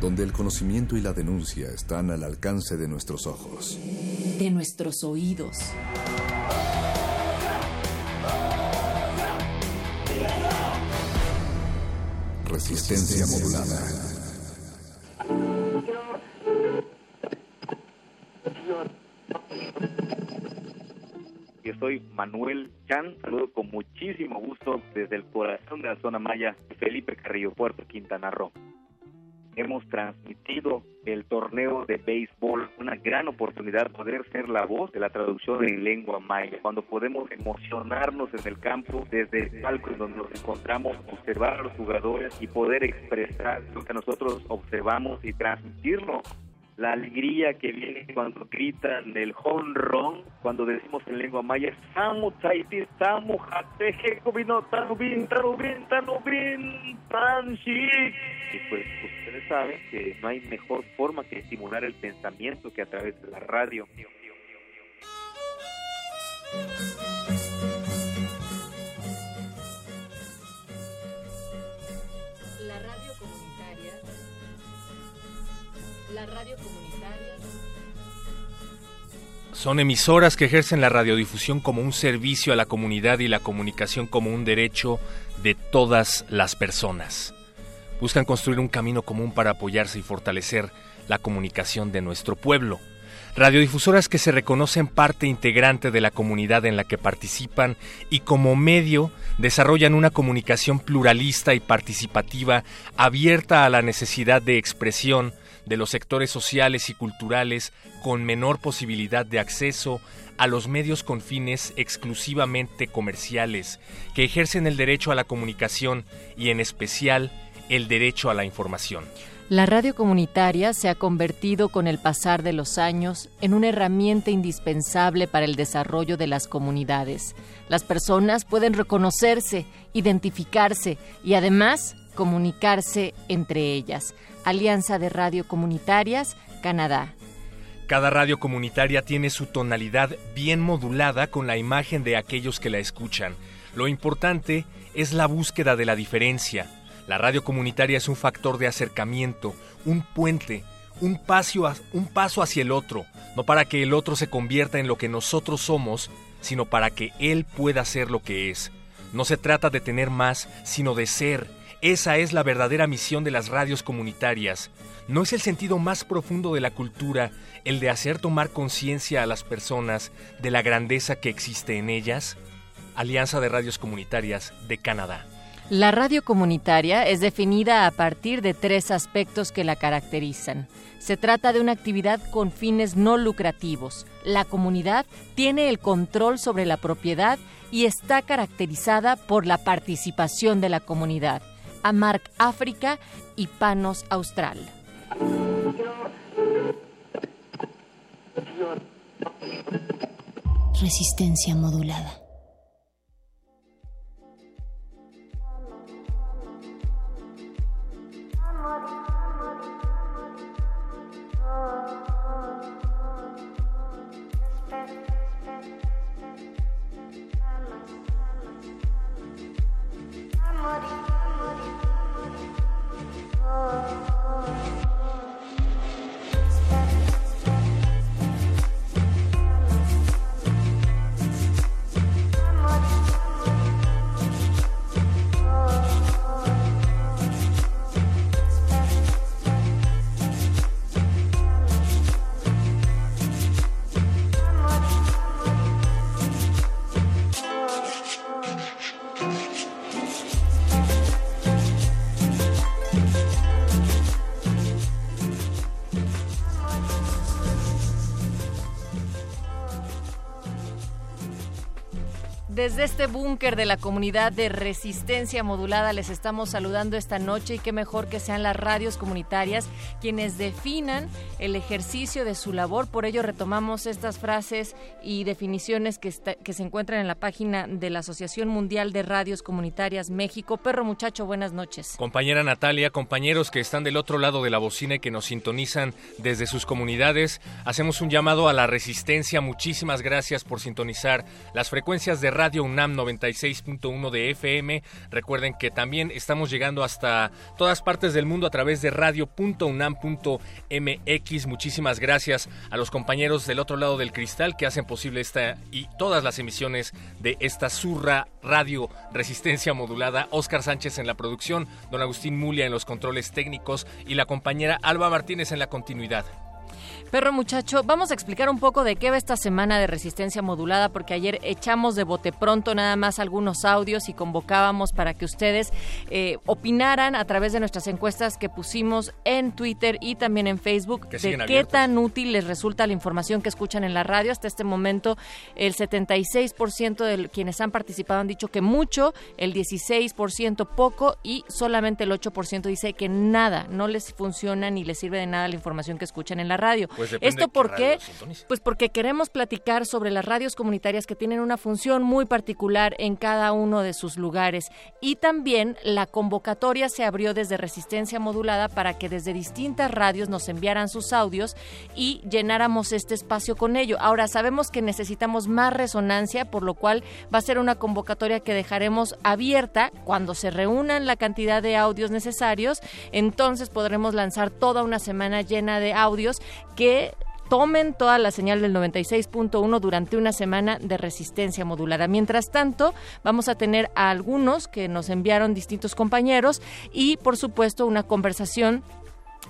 Donde el conocimiento y la denuncia están al alcance de nuestros ojos. De nuestros oídos. Resistencia modulada. Yo soy Manuel Chan, saludo con muchísimo gusto desde el corazón de la zona maya, Felipe Carrillo Puerto, Quintana Roo. Hemos transmitido el torneo de béisbol, una gran oportunidad poder ser la voz de la traducción en lengua maya, cuando podemos emocionarnos en el campo desde el palco en donde nos encontramos, observar a los jugadores y poder expresar lo que nosotros observamos y transmitirlo la alegría que viene cuando gritan el honrón, cuando decimos en lengua maya, Samu Taiti, Samu Jateje, Kubino, Tanubin, Tanubin, Tanubin, Tanshi. Y pues ustedes saben que no hay mejor forma que estimular el pensamiento que a través de la radio. La radio comunitaria. La radio comunitaria. Son emisoras que ejercen la radiodifusión como un servicio a la comunidad y la comunicación como un derecho de todas las personas. Buscan construir un camino común para apoyarse y fortalecer la comunicación de nuestro pueblo. Radiodifusoras que se reconocen parte integrante de la comunidad en la que participan y como medio desarrollan una comunicación pluralista y participativa abierta a la necesidad de expresión de los sectores sociales y culturales con menor posibilidad de acceso a los medios con fines exclusivamente comerciales, que ejercen el derecho a la comunicación y en especial el derecho a la información. La radio comunitaria se ha convertido con el pasar de los años en una herramienta indispensable para el desarrollo de las comunidades. Las personas pueden reconocerse, identificarse y además comunicarse entre ellas. Alianza de Radio Comunitarias, Canadá. Cada radio comunitaria tiene su tonalidad bien modulada con la imagen de aquellos que la escuchan. Lo importante es la búsqueda de la diferencia. La radio comunitaria es un factor de acercamiento, un puente, un un paso hacia el otro, no para que el otro se convierta en lo que nosotros somos, sino para que él pueda ser lo que es. No se trata de tener más, sino de ser. Esa es la verdadera misión de las radios comunitarias. ¿No es el sentido más profundo de la cultura el de hacer tomar conciencia a las personas de la grandeza que existe en ellas? Alianza de Radios Comunitarias de Canadá. La radio comunitaria es definida a partir de tres aspectos que la caracterizan. Se trata de una actividad con fines no lucrativos. La comunidad tiene el control sobre la propiedad y está caracterizada por la participación de la comunidad. Amarc África y Panos Austral. Resistencia modulada. Oh, oh, oh. Desde este búnker de la comunidad de resistencia modulada les estamos saludando esta noche y qué mejor que sean las radios comunitarias quienes definan el ejercicio de su labor. Por ello retomamos estas frases y definiciones que, se encuentran en la página de la Asociación Mundial de Radios Comunitarias México. Perro muchacho, buenas noches. Compañera Natalia, compañeros que están del otro lado de la bocina y que nos sintonizan desde sus comunidades, hacemos un llamado a la resistencia. Muchísimas gracias por sintonizar las frecuencias de Radio UNAM 96.1 de FM. Recuerden que también estamos llegando hasta todas partes del mundo a través de radio.unam.mx. Muchísimas gracias a los compañeros del otro lado del cristal que hacen posible esta y todas las emisiones de esta surra radio resistencia modulada. Oscar Sánchez en la producción, don Agustín Mulia en los controles técnicos y la compañera Alba Martínez en la continuidad. Perro muchacho, vamos a explicar un poco de qué va esta semana de resistencia modulada, porque ayer echamos de bote pronto nada más algunos audios y convocábamos para que ustedes eh, opinaran a través de nuestras encuestas que pusimos en Twitter y también en Facebook de qué tan útil les resulta la información que escuchan en la radio. Hasta este momento, el 76% de quienes han participado han dicho que mucho, el 16% poco y solamente el 8% dice que nada, no les funciona ni les sirve de nada la información que escuchan en la radio. Pues ¿Esto por qué? Pues porque queremos platicar sobre las radios comunitarias que tienen una función muy particular en cada uno de sus lugares. Y también la convocatoria se abrió desde Resistencia Modulada para que desde distintas radios nos enviaran sus audios y llenáramos este espacio con ello. Ahora sabemos que necesitamos más resonancia, por lo cual va a ser una convocatoria que dejaremos abierta cuando se reúnan la cantidad de audios necesarios. Entonces podremos lanzar toda una semana llena de audios que tomen toda la señal del 96.1 durante una semana de resistencia modulada. Mientras tanto, vamos a tener a algunos que nos enviaron distintos compañeros y, por supuesto, una conversación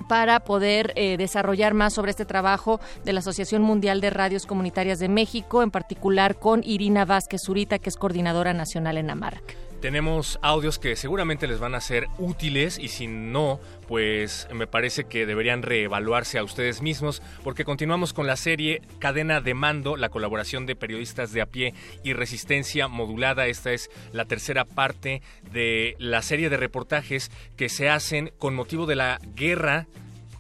para poder eh, desarrollar más sobre este trabajo de la Asociación Mundial de Radios Comunitarias de México, en particular con Irina Vázquez Zurita, que es coordinadora nacional en AMARC. Tenemos audios que seguramente les van a ser útiles y si no, pues me parece que deberían reevaluarse a ustedes mismos porque continuamos con la serie Cadena de Mando, la colaboración de periodistas de a pie y resistencia modulada. Esta es la tercera parte de la serie de reportajes que se hacen con motivo de la guerra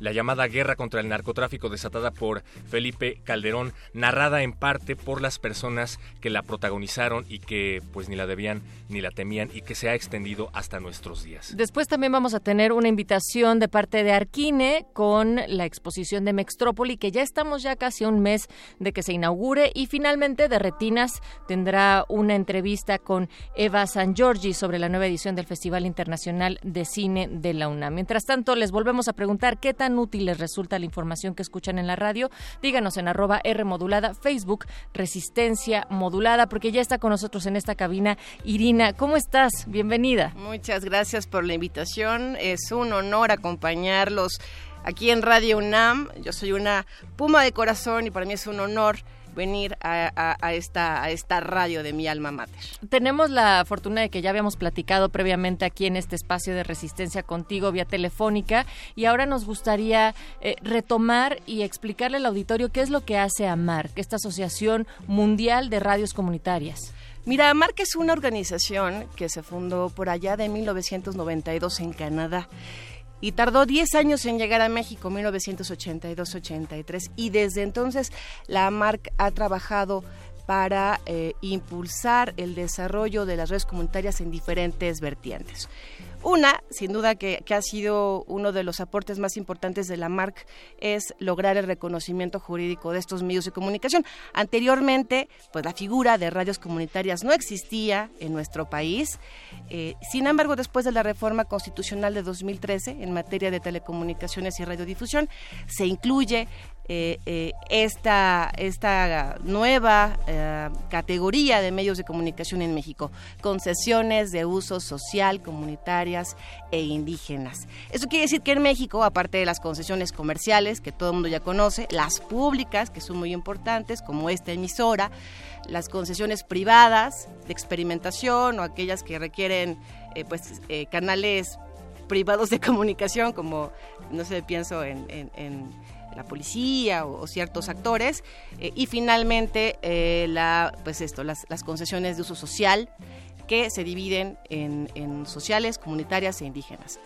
la llamada guerra contra el narcotráfico desatada por Felipe Calderón, narrada en parte por las personas que la protagonizaron y que pues ni la debían ni la temían y que se ha extendido hasta nuestros días. Después también vamos a tener una invitación de parte de Arquine con la exposición de Mextrópoli, que ya estamos ya casi un mes de que se inaugure y finalmente de Retinas tendrá una entrevista con Eva San Giorgi sobre la nueva edición del Festival Internacional de Cine de la UNAM. Mientras tanto, les volvemos a preguntar qué tan útil les resulta la información que escuchan en la radio, díganos en arroba R modulada, Facebook, Resistencia Modulada, porque ya está con nosotros en esta cabina Irina. ¿Cómo estás? Bienvenida. Muchas gracias por la invitación. Es un honor acompañarlos aquí en Radio UNAM. Yo soy una puma de corazón y para mí es un honor venir a, esta, a esta radio de mi alma mater. Tenemos la fortuna de que ya habíamos platicado previamente aquí en este espacio de resistencia contigo vía telefónica y ahora nos gustaría eh, retomar y explicarle al auditorio qué es lo que hace AMARC, esta Asociación Mundial de Radios Comunitarias. Mira, AMARC es una organización que se fundó por allá de 1992 en Canadá y tardó 10 años en llegar a México, 1982-83, y desde entonces la MARC ha trabajado para eh, impulsar el desarrollo de las redes comunitarias en diferentes vertientes. Una, sin duda que, ha sido uno de los aportes más importantes de la MARC, es lograr el reconocimiento jurídico de estos medios de comunicación. Anteriormente, pues la figura de radios comunitarias no existía en nuestro país. Eh, sin embargo, después de la reforma constitucional de 2013 en materia de telecomunicaciones y radiodifusión, se incluye eh, eh, esta, esta nueva eh, categoría de medios de comunicación en México, concesiones de uso social, comunitarias e indígenas. Eso quiere decir que en México, aparte de las concesiones comerciales, que todo el mundo ya conoce, las públicas, que son muy importantes, como esta emisora, las concesiones privadas de experimentación o aquellas que requieren pues, canales privados de comunicación, como, no sé, pienso en la policía o, ciertos actores eh, y finalmente eh, la, pues esto, las, las, concesiones de uso social que se dividen en, en sociales, comunitarias e indígenas.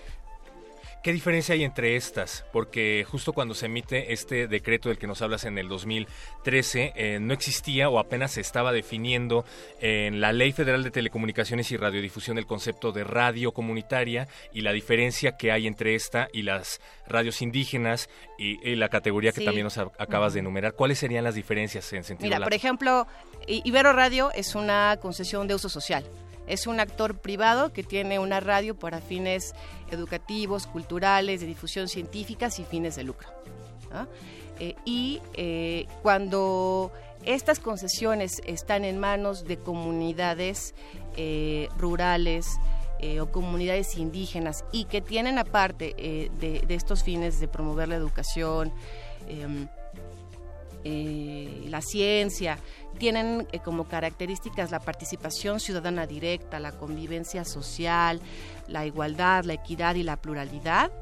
¿Qué diferencia hay entre estas? Porque justo cuando se emite este decreto del que nos hablas en el 2013, eh, no existía o apenas se estaba definiendo en la Ley Federal de Telecomunicaciones y Radiodifusión el concepto de radio comunitaria y la diferencia que hay entre esta y las radios indígenas y, la categoría que también nos acabas de enumerar. ¿Cuáles serían las diferencias en sentido Mira, por ejemplo, Ibero Radio es una concesión de uso social. Es un actor privado que tiene una radio para fines educativos, culturales, de difusión científica y fines de lucro. Eh, y eh, cuando estas concesiones están en manos de comunidades eh, rurales, o comunidades indígenas y que tienen aparte de, de, estos fines de promover la educación, em, la ciencia, tienen eh, como características la participación ciudadana directa, la convivencia social, la igualdad, la equidad y la pluralidad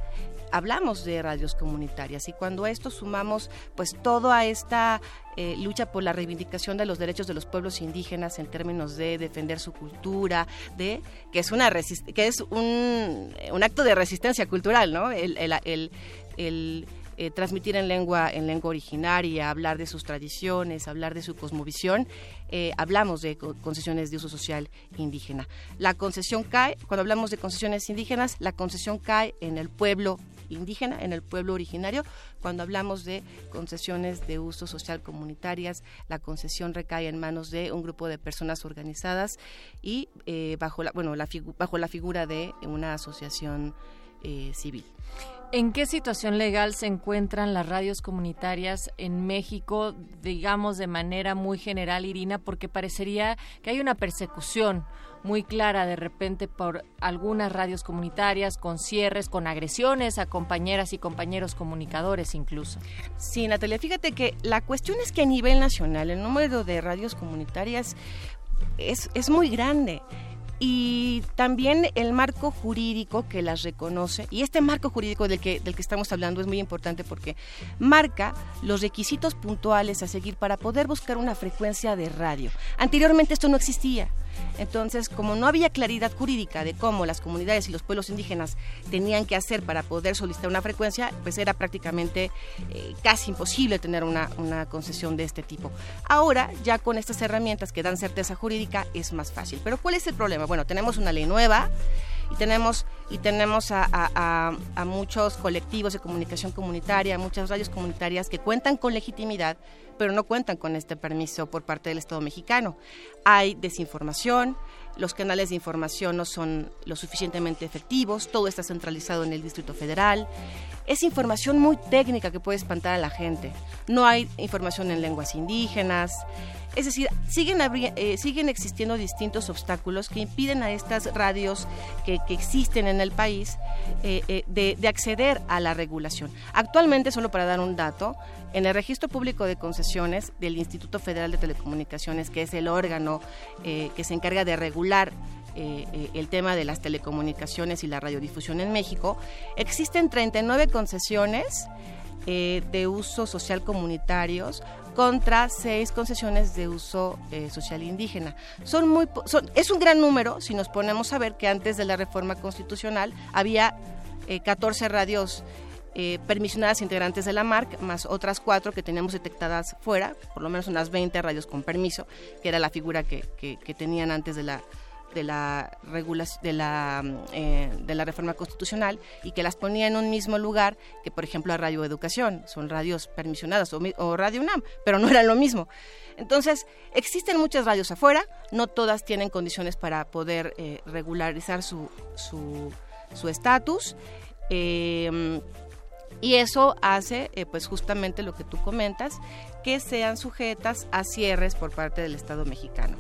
hablamos de radios comunitarias y cuando a esto sumamos pues toda esta eh, lucha por la reivindicación de los derechos de los pueblos indígenas en términos de defender su cultura, de que es una que es un, un, acto de resistencia cultural, ¿no? el eh, transmitir en lengua, en lengua originaria, hablar de sus tradiciones, hablar de su cosmovisión, eh, hablamos de concesiones de uso social indígena. La concesión cae, cuando hablamos de concesiones indígenas, la concesión cae en el pueblo indígena, en el pueblo originario. Cuando hablamos de concesiones de uso social comunitarias, la concesión recae en manos de un grupo de personas organizadas y eh, bajo, la, bueno, la bajo la figura de una asociación civil. ¿En qué situación legal se encuentran las radios comunitarias en México, digamos de manera muy general, Irina? Porque parecería que hay una persecución muy clara de repente por algunas radios comunitarias, con cierres, con agresiones a compañeras y compañeros comunicadores incluso. Sí, Natalia, fíjate que la cuestión es que a nivel nacional el número de radios comunitarias es, es muy grande y también el marco jurídico que las reconoce. Y este marco jurídico del que, del que estamos hablando es muy importante porque marca los requisitos puntuales a seguir para poder buscar una frecuencia de radio. Anteriormente esto no existía. Entonces, como no había claridad jurídica de cómo las comunidades y los pueblos indígenas tenían que hacer para poder solicitar una frecuencia, pues era prácticamente eh, casi imposible tener una, una concesión de este tipo. Ahora, ya con estas herramientas que dan certeza jurídica, es más fácil. Pero ¿cuál es el problema? Bueno, tenemos una ley nueva y tenemos, y tenemos a, muchos colectivos de comunicación comunitaria, muchas radios comunitarias que cuentan con legitimidad, pero no cuentan con este permiso por parte del Estado mexicano. Hay desinformación, los canales de información no son lo suficientemente efectivos, todo está centralizado en el Distrito Federal. Es información muy técnica que puede espantar a la gente. No hay información en lenguas indígenas. Es decir, siguen, eh, siguen existiendo distintos obstáculos que impiden a estas radios que, existen en el país eh, eh, de, acceder a la regulación. Actualmente, solo para dar un dato, en el registro público de concesiones del Instituto Federal de Telecomunicaciones, que es el órgano que se encarga de regular el tema de las telecomunicaciones y la radiodifusión en México, existen 39 concesiones de uso social comunitarios contra seis concesiones de uso eh, social indígena. Son muy, es un gran número si nos ponemos a ver que antes de la reforma constitucional había 14 eh, radios eh, permisionadas integrantes de la MARC, más otras cuatro que teníamos detectadas fuera, por lo menos unas 20 radios con permiso, que era la figura que tenían antes de la de la, de, la, eh, de la reforma constitucional y que las ponía en un mismo lugar que, por ejemplo, a Radio Educación. Son radios permisionadas o, Radio UNAM, pero no era lo mismo. Entonces, existen muchas radios afuera, no todas tienen condiciones para poder eh, regularizar su estatus. Su, em, y eso hace, eh, pues justamente lo que tú comentas, que sean sujetas a cierres por parte del Estado mexicano.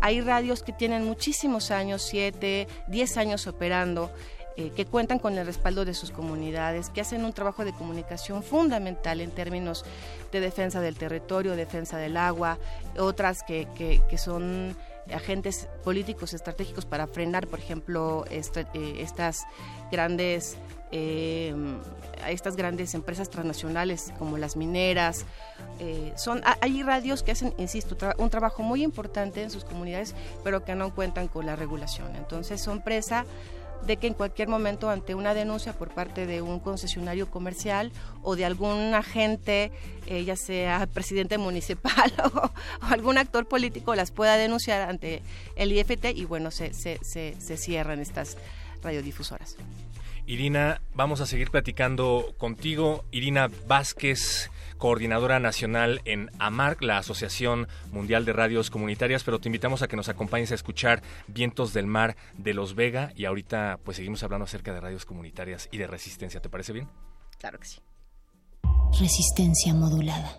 Hay radios que tienen muchísimos años, 7, 10 años operando, eh, que cuentan con el respaldo de sus comunidades, que hacen un trabajo de comunicación fundamental en términos de defensa del territorio, defensa del agua, otras que, que, son agentes políticos estratégicos para frenar, por ejemplo, eh, estas grandes eh, estas grandes empresas transnacionales como las mineras. Eh, son, hay radios que hacen, insisto, un trabajo muy importante en sus comunidades, pero que no cuentan con la regulación. Entonces son presa de que en cualquier momento ante una denuncia por parte de un concesionario comercial o de algún agente, eh, ya sea presidente municipal o, algún actor político, las pueda denunciar ante el IFT y bueno, se, se, se, se cierran estas radiodifusoras. Irina, vamos a seguir platicando contigo. Irina Vázquez, coordinadora nacional en AMARC, la Asociación Mundial de Radios Comunitarias, pero te invitamos a que nos acompañes a escuchar Vientos del Mar de Los Vega y ahorita pues seguimos hablando acerca de radios comunitarias y de resistencia. ¿Te parece bien? Claro que sí. Resistencia modulada.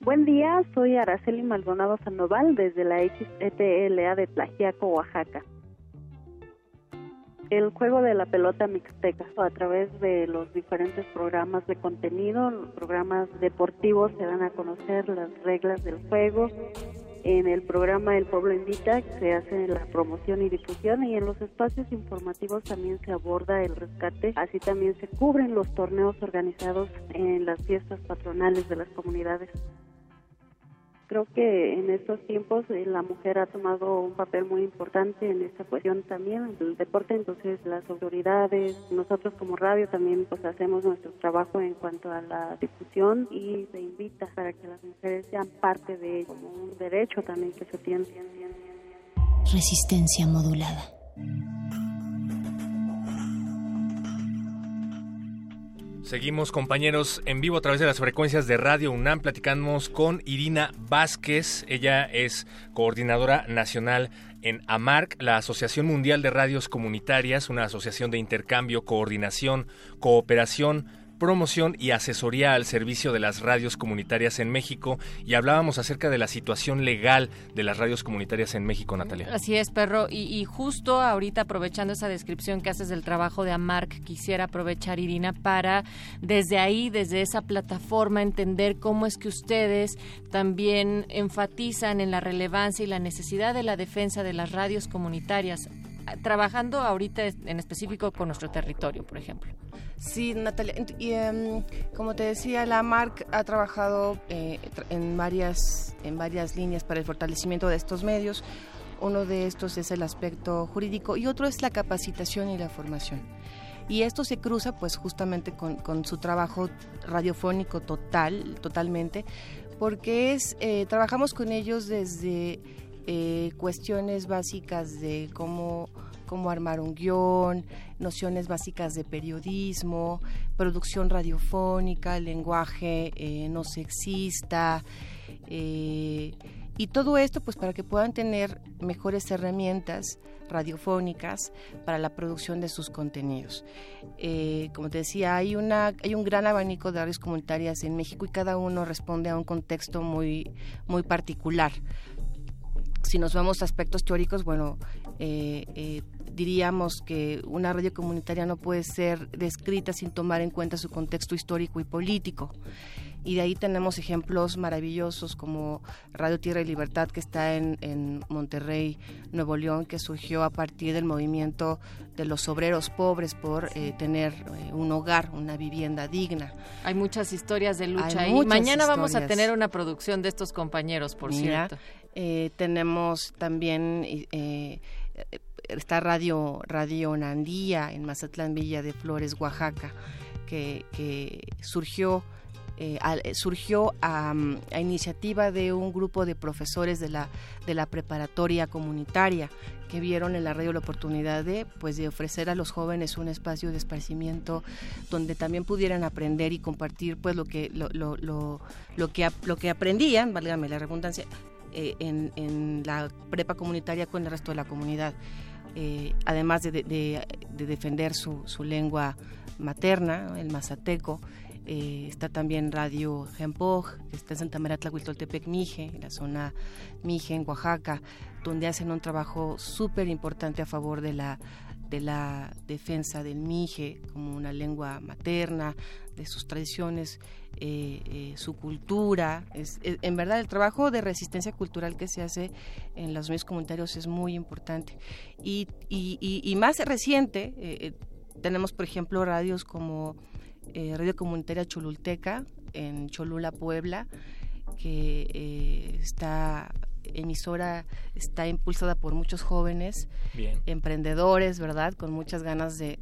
Buen día, soy Araceli Maldonado Sandoval desde la XETLA de Tlajiaco, Oaxaca. El juego de la pelota mixteca a través de los diferentes programas de contenido, los programas deportivos se dan a conocer las reglas del juego, en el programa El Pueblo Invita se hace la promoción y difusión y en los espacios informativos también se aborda el rescate, así también se cubren los torneos organizados en las fiestas patronales de las comunidades creo que en estos tiempos eh, la mujer ha tomado un papel muy importante en esta cuestión también del deporte, entonces las autoridades, nosotros como radio también pues hacemos nuestro trabajo en cuanto a la difusión y se invita para que las mujeres sean parte de como un derecho también que se tiene. Resistencia modulada. Seguimos compañeros en vivo a través de las frecuencias de Radio UNAM. Platicamos con Irina Vázquez. Ella es coordinadora nacional en AMARC, la Asociación Mundial de Radios Comunitarias, una asociación de intercambio, coordinación, cooperación promoción y asesoría al servicio de las radios comunitarias en México y hablábamos acerca de la situación legal de las radios comunitarias en México, Natalia. Así es, perro, y, justo ahorita aprovechando esa descripción que haces del trabajo de AMARC, quisiera aprovechar, Irina, para desde ahí, desde esa plataforma, entender cómo es que ustedes también enfatizan en la relevancia y la necesidad de la defensa de las radios comunitarias trabajando ahorita en específico con nuestro territorio, por ejemplo. Sí, Natalia. Y, em, como te decía, la MARC ha trabajado eh, en, varias, en varias líneas para el fortalecimiento de estos medios. Uno de estos es el aspecto jurídico y otro es la capacitación y la formación. Y esto se cruza pues justamente con, su trabajo radiofónico total, totalmente, porque es, eh, trabajamos con ellos desde eh, cuestiones básicas de cómo, cómo armar un guion, nociones básicas de periodismo, producción radiofónica, lenguaje eh, no sexista. Eh, y todo esto pues para que puedan tener mejores herramientas radiofónicas para la producción de sus contenidos. como te decía, hay, una, hay un gran abanico de radios comunitarias en México y cada uno responde a un contexto muy, muy particular si nos vamos a aspectos teóricos, bueno, eh, eh, diríamos que una radio comunitaria no puede ser descrita sin tomar en cuenta su contexto histórico y político. Y de ahí tenemos ejemplos maravillosos como Radio Tierra y Libertad, que está en, Monterrey, Nuevo León, que surgió a partir del movimiento de los obreros pobres por eh, tener un hogar, una vivienda digna. Hay muchas historias de lucha y mañana vamos a tener una producción de estos compañeros, por cierto. Eh, tenemos también eh, esta radio, Radio Nandía en Mazatlán, Villa de Flores, Oaxaca, que, surgió eh, surgió a, iniciativa de un grupo de profesores de la, de la preparatoria comunitaria que vieron en la radio la oportunidad de pues de ofrecer a los jóvenes un espacio de esparcimiento donde también pudieran aprender y compartir pues lo que lo, lo, lo, lo que lo que aprendían, válgame la redundancia, eh, en, la prepa comunitaria con el resto de la comunidad. Eh, además de, defender su, lengua materna, el mazateco, eh, está también Radio Gempoj, que está en Santa María Tlahuitoltepec, Mije, en la zona Mije, en Oaxaca, donde hacen un trabajo súper importante a favor de la de la defensa del mije como una lengua materna, de sus tradiciones, eh, eh, su cultura. Es, en verdad, el trabajo de resistencia cultural que se hace en los medios comunitarios es muy importante. Y, y, más reciente, eh, tenemos, por ejemplo, radios como Radio Comunitaria Cholulteca, en Cholula, Puebla, que está emisora está impulsada por muchos jóvenes, emprendedores, ¿verdad? Con muchas ganas de,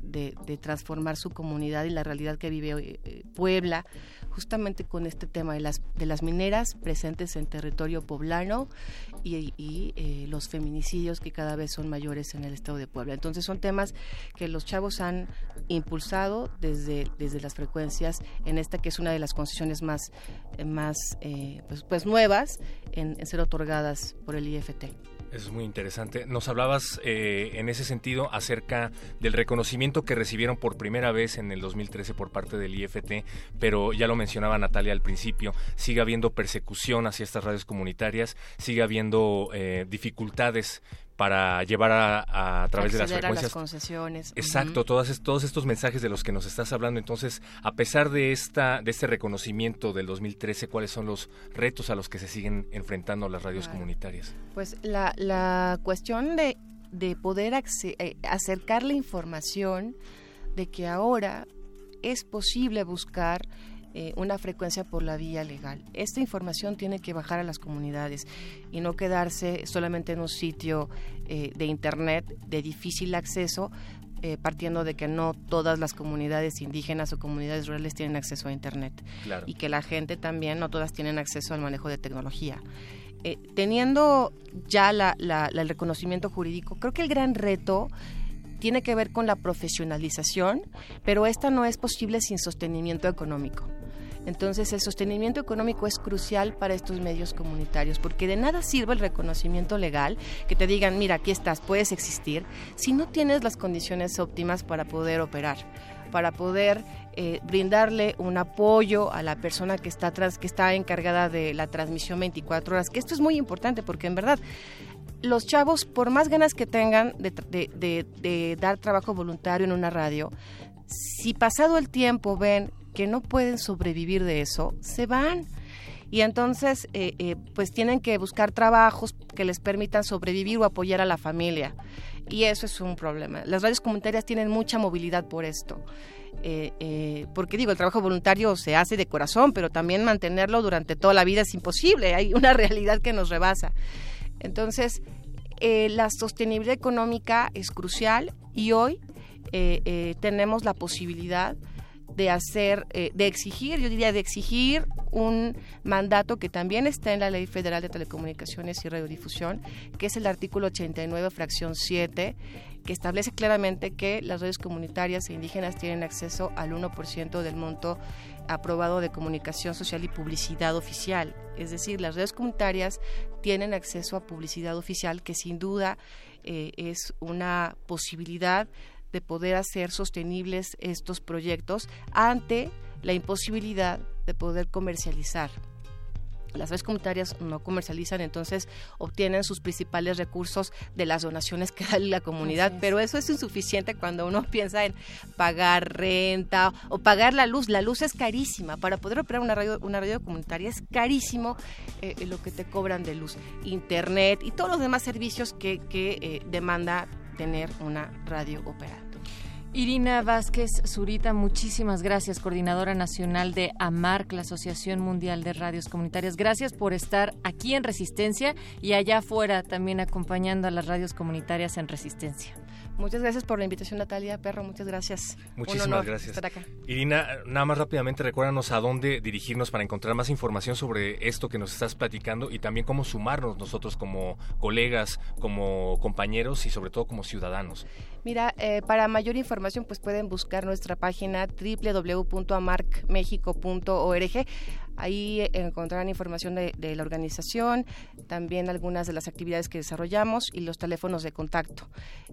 transformar su comunidad y la realidad que vive eh, Puebla justamente con este tema de las, de las mineras presentes en territorio poblano y, eh, los feminicidios que cada vez son mayores en el estado de Puebla. Entonces son temas que los chavos han impulsado desde, desde las frecuencias en esta que es una de las concesiones más, más eh, pues, pues, nuevas en, ser otorgadas por el IFT. Es muy interesante. Nos hablabas eh, en ese sentido acerca del reconocimiento que recibieron por primera vez en el 2013 por parte del IFT, pero ya lo mencionaba Natalia al principio, sigue habiendo persecución hacia estas radios comunitarias, sigue habiendo eh, dificultades para llevar a, a través de las frecuencias. las concesiones. Exacto, todos estos mensajes de los que nos estás hablando. Entonces, a pesar de esta de este reconocimiento del 2013, ¿cuáles son los retos a los que se siguen enfrentando las radios comunitarias? Pues la, la cuestión de, de poder eh, acercar la información de que ahora es posible buscar eh, una frecuencia por la vía legal. Esta información tiene que bajar a las comunidades y no quedarse solamente en un sitio eh, de Internet de difícil acceso, eh, partiendo de que no todas las comunidades indígenas o comunidades rurales tienen acceso a Internet. Y que la gente también, no todas tienen acceso al manejo de tecnología. teniendo ya el reconocimiento jurídico, creo que el gran reto tiene que ver con la profesionalización, pero esta no es posible sin sostenimiento económico. Entonces el sostenimiento económico es crucial para estos medios comunitarios, porque de nada sirve el reconocimiento legal, que te digan, mira, aquí estás, puedes existir, si no tienes las condiciones óptimas para poder operar, para poder eh, brindarle un apoyo a la persona que está, que está encargada de la transmisión 24 horas, que esto es muy importante, porque en verdad los chavos, por más ganas que tengan de, dar trabajo voluntario en una radio, si pasado el tiempo ven que no pueden sobrevivir de eso, se van. Y entonces, eh, eh, pues tienen que buscar trabajos que les permitan sobrevivir o apoyar a la familia. Y eso es un problema. Las radios comunitarias tienen mucha movilidad por esto. Eh, porque digo, el trabajo voluntario se hace de corazón, pero también mantenerlo durante toda la vida es imposible. Hay una realidad que nos rebasa. Entonces, la sostenibilidad económica es crucial y hoy tenemos la posibilidad de hacer, eh, de exigir, yo diría de exigir un mandato que también está en la Ley Federal de Telecomunicaciones y Radiodifusión, que es el artículo 89, fracción 7, que establece claramente que las redes comunitarias e indígenas tienen acceso al 1% del monto aprobado de comunicación social y publicidad oficial. Es decir, las redes comunitarias tienen acceso a publicidad oficial que sin duda eh, es una posibilidad de poder hacer sostenibles estos proyectos ante la imposibilidad de poder comercializar. Las redes comunitarias no comercializan, entonces obtienen sus principales recursos de las donaciones que da la comunidad, pero eso es insuficiente cuando uno piensa en pagar renta o pagar la luz. La luz es carísima. Para poder operar una radio, una radio comunitaria es carísimo eh, lo que te cobran de luz. Internet y todos los demás servicios que, que eh, demanda tener una radio operando. Irina Vázquez Zurita, muchísimas gracias, coordinadora nacional de AMARC, la Asociación Mundial de Radios Comunitarias. Gracias por estar aquí en Resistencia y allá afuera también acompañando a las radios comunitarias en Resistencia. Muchas gracias por la invitación, Natalia Perro. Muchas gracias. Muchísimas gracias. Irina, nada más rápidamente recuérdanos a dónde dirigirnos para encontrar más información sobre esto que nos estás platicando y también cómo sumarnos nosotros como colegas, como compañeros y sobre todo como ciudadanos. Mira, eh, para mayor información pues pueden buscar nuestra página www.amarcmexico.org. Ahí encontrarán información de, la organización, también algunas de las actividades que desarrollamos y los teléfonos de contacto.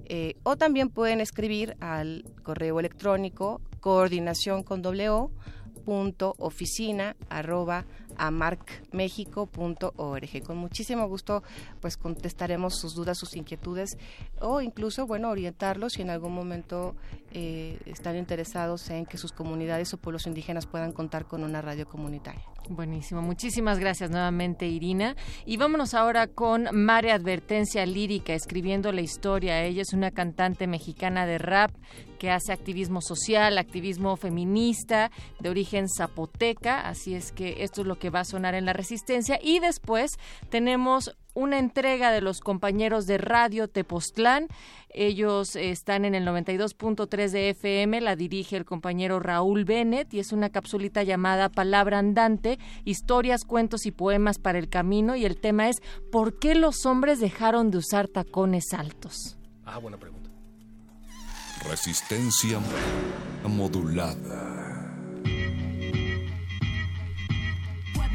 Eh, o también pueden escribir al correo electrónico coordinación con w punto oficina arroba amarcmexico.org. Con muchísimo gusto pues contestaremos sus dudas, sus inquietudes o incluso, bueno, orientarlos si en algún momento eh, están interesados en que sus comunidades o pueblos indígenas puedan contar con una radio comunitaria. Buenísimo, muchísimas gracias nuevamente Irina. Y vámonos ahora con Mare Advertencia Lírica, escribiendo la historia. Ella es una cantante mexicana de rap que hace activismo social, activismo feminista de origen zapoteca, así es que esto es lo que va a sonar en la resistencia. Y después tenemos una entrega de los compañeros de Radio Tepoztlán. Ellos están en el 92.3 de FM, la dirige el compañero Raúl Bennett y es una capsulita llamada Palabra Andante, historias, cuentos y poemas para el camino y el tema es ¿por qué los hombres dejaron de usar tacones altos? Ah, buena pregunta. Resistencia modulada.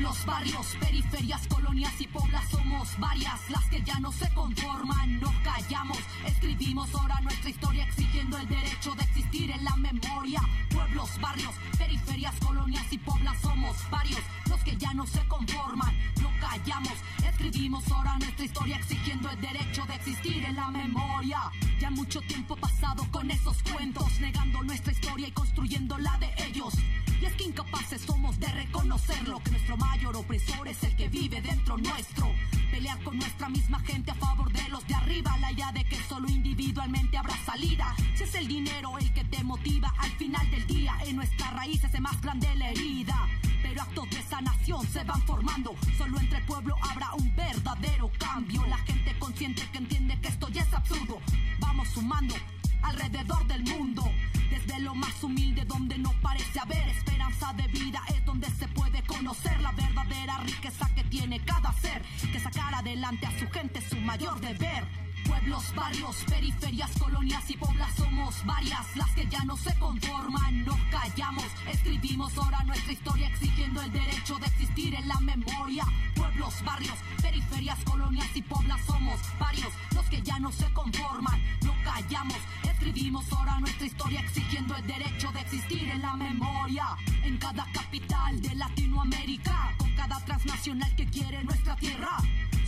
Pueblos, barrios, periferias, colonias y poblas somos varias las que ya no se conforman, no callamos, escribimos ahora nuestra historia exigiendo el derecho de existir en la memoria. Pueblos, barrios, periferias, colonias y poblas somos varios los que ya no se conforman, no callamos, escribimos ahora nuestra historia exigiendo el derecho de existir en la memoria. Ya mucho tiempo pasado con esos cuentos, negando nuestra historia y construyendo la de ellos. Y es que incapaces somos de reconocerlo, que nuestro mayor opresor es el que vive dentro nuestro. Pelear con nuestra misma gente a favor de los de arriba, la idea de que solo individualmente habrá salida. Si es el dinero el que te motiva, al final del día en nuestras raíces es más grande la herida. Pero actos de sanación se van formando, solo entre el pueblo habrá un verdadero cambio. La gente consciente que entiende que esto ya es absurdo, vamos sumando alrededor del mundo. Desde lo más humilde donde no parece haber esperanza de vida es donde se puede conocer la verdadera riqueza que tiene cada ser. Que sacar adelante a su gente es su mayor deber. Pueblos, barrios, periferias, colonias y poblas somos varias las que ya no se conforman, no callamos, escribimos ahora nuestra historia exigiendo el derecho de existir en la memoria. Pueblos, barrios, periferias, colonias y poblas somos varios los que ya no se conforman, no callamos, escribimos ahora nuestra historia exigiendo el derecho de existir en la memoria. En cada capital de Latinoamérica, con cada transnacional que quiere nuestra tierra.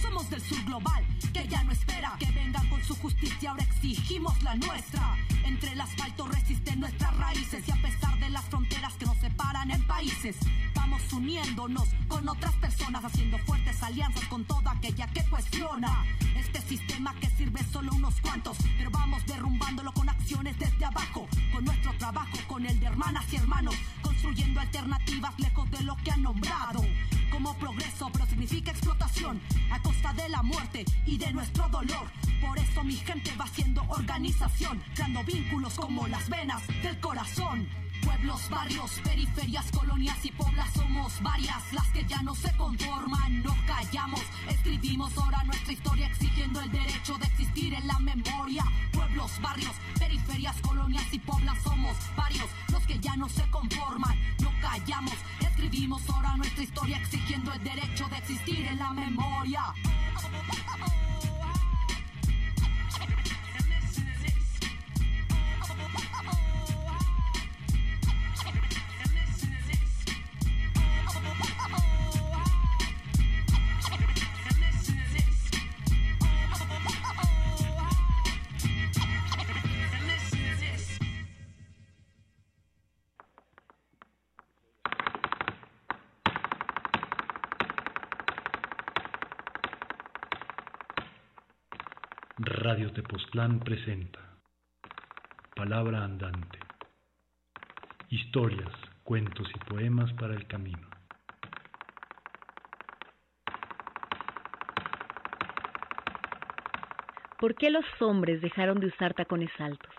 Somos del sur global, que ya no espera que vengan con su justicia, ahora exigimos la nuestra. Entre el asfalto resisten nuestras raíces y a pesar de las fronteras que nos separan en países, vamos uniéndonos con otras personas, haciendo fuertes alianzas con toda aquella que cuestiona este sistema que sirve solo unos cuantos, pero vamos derrumbándolo con acciones desde abajo, con nuestro trabajo, con el de hermanas y hermanos, construyendo alternativas lejos de lo que han nombrado progreso, pero significa explotación a costa de la muerte y de nuestro dolor. Por eso mi gente va haciendo organización, creando vínculos como las venas del corazón. Pueblos, barrios, periferias, colonias y poblas somos varias las que ya no se conforman, no callamos, escribimos ahora nuestra historia exigiendo el derecho de existir en la memoria. Pueblos, barrios, periferias, colonias y poblas somos varios los que ya no se conforman, no callamos, escribimos ahora nuestra historia exigiendo el derecho de existir en la memoria. Tepoztlán presenta Palabra Andante. Historias, cuentos y poemas para el camino. ¿Por qué los hombres dejaron de usar tacones altos?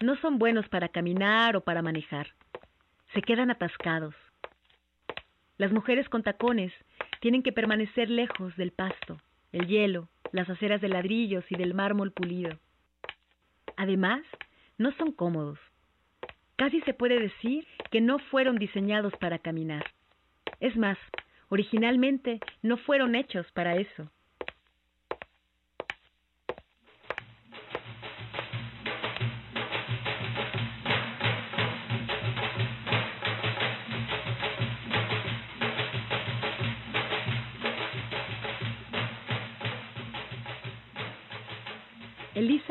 No son buenos para caminar o para manejar. Se quedan atascados. Las mujeres con tacones tienen que permanecer lejos del pasto el hielo, las aceras de ladrillos y del mármol pulido. Además, no son cómodos. Casi se puede decir que no fueron diseñados para caminar. Es más, originalmente no fueron hechos para eso.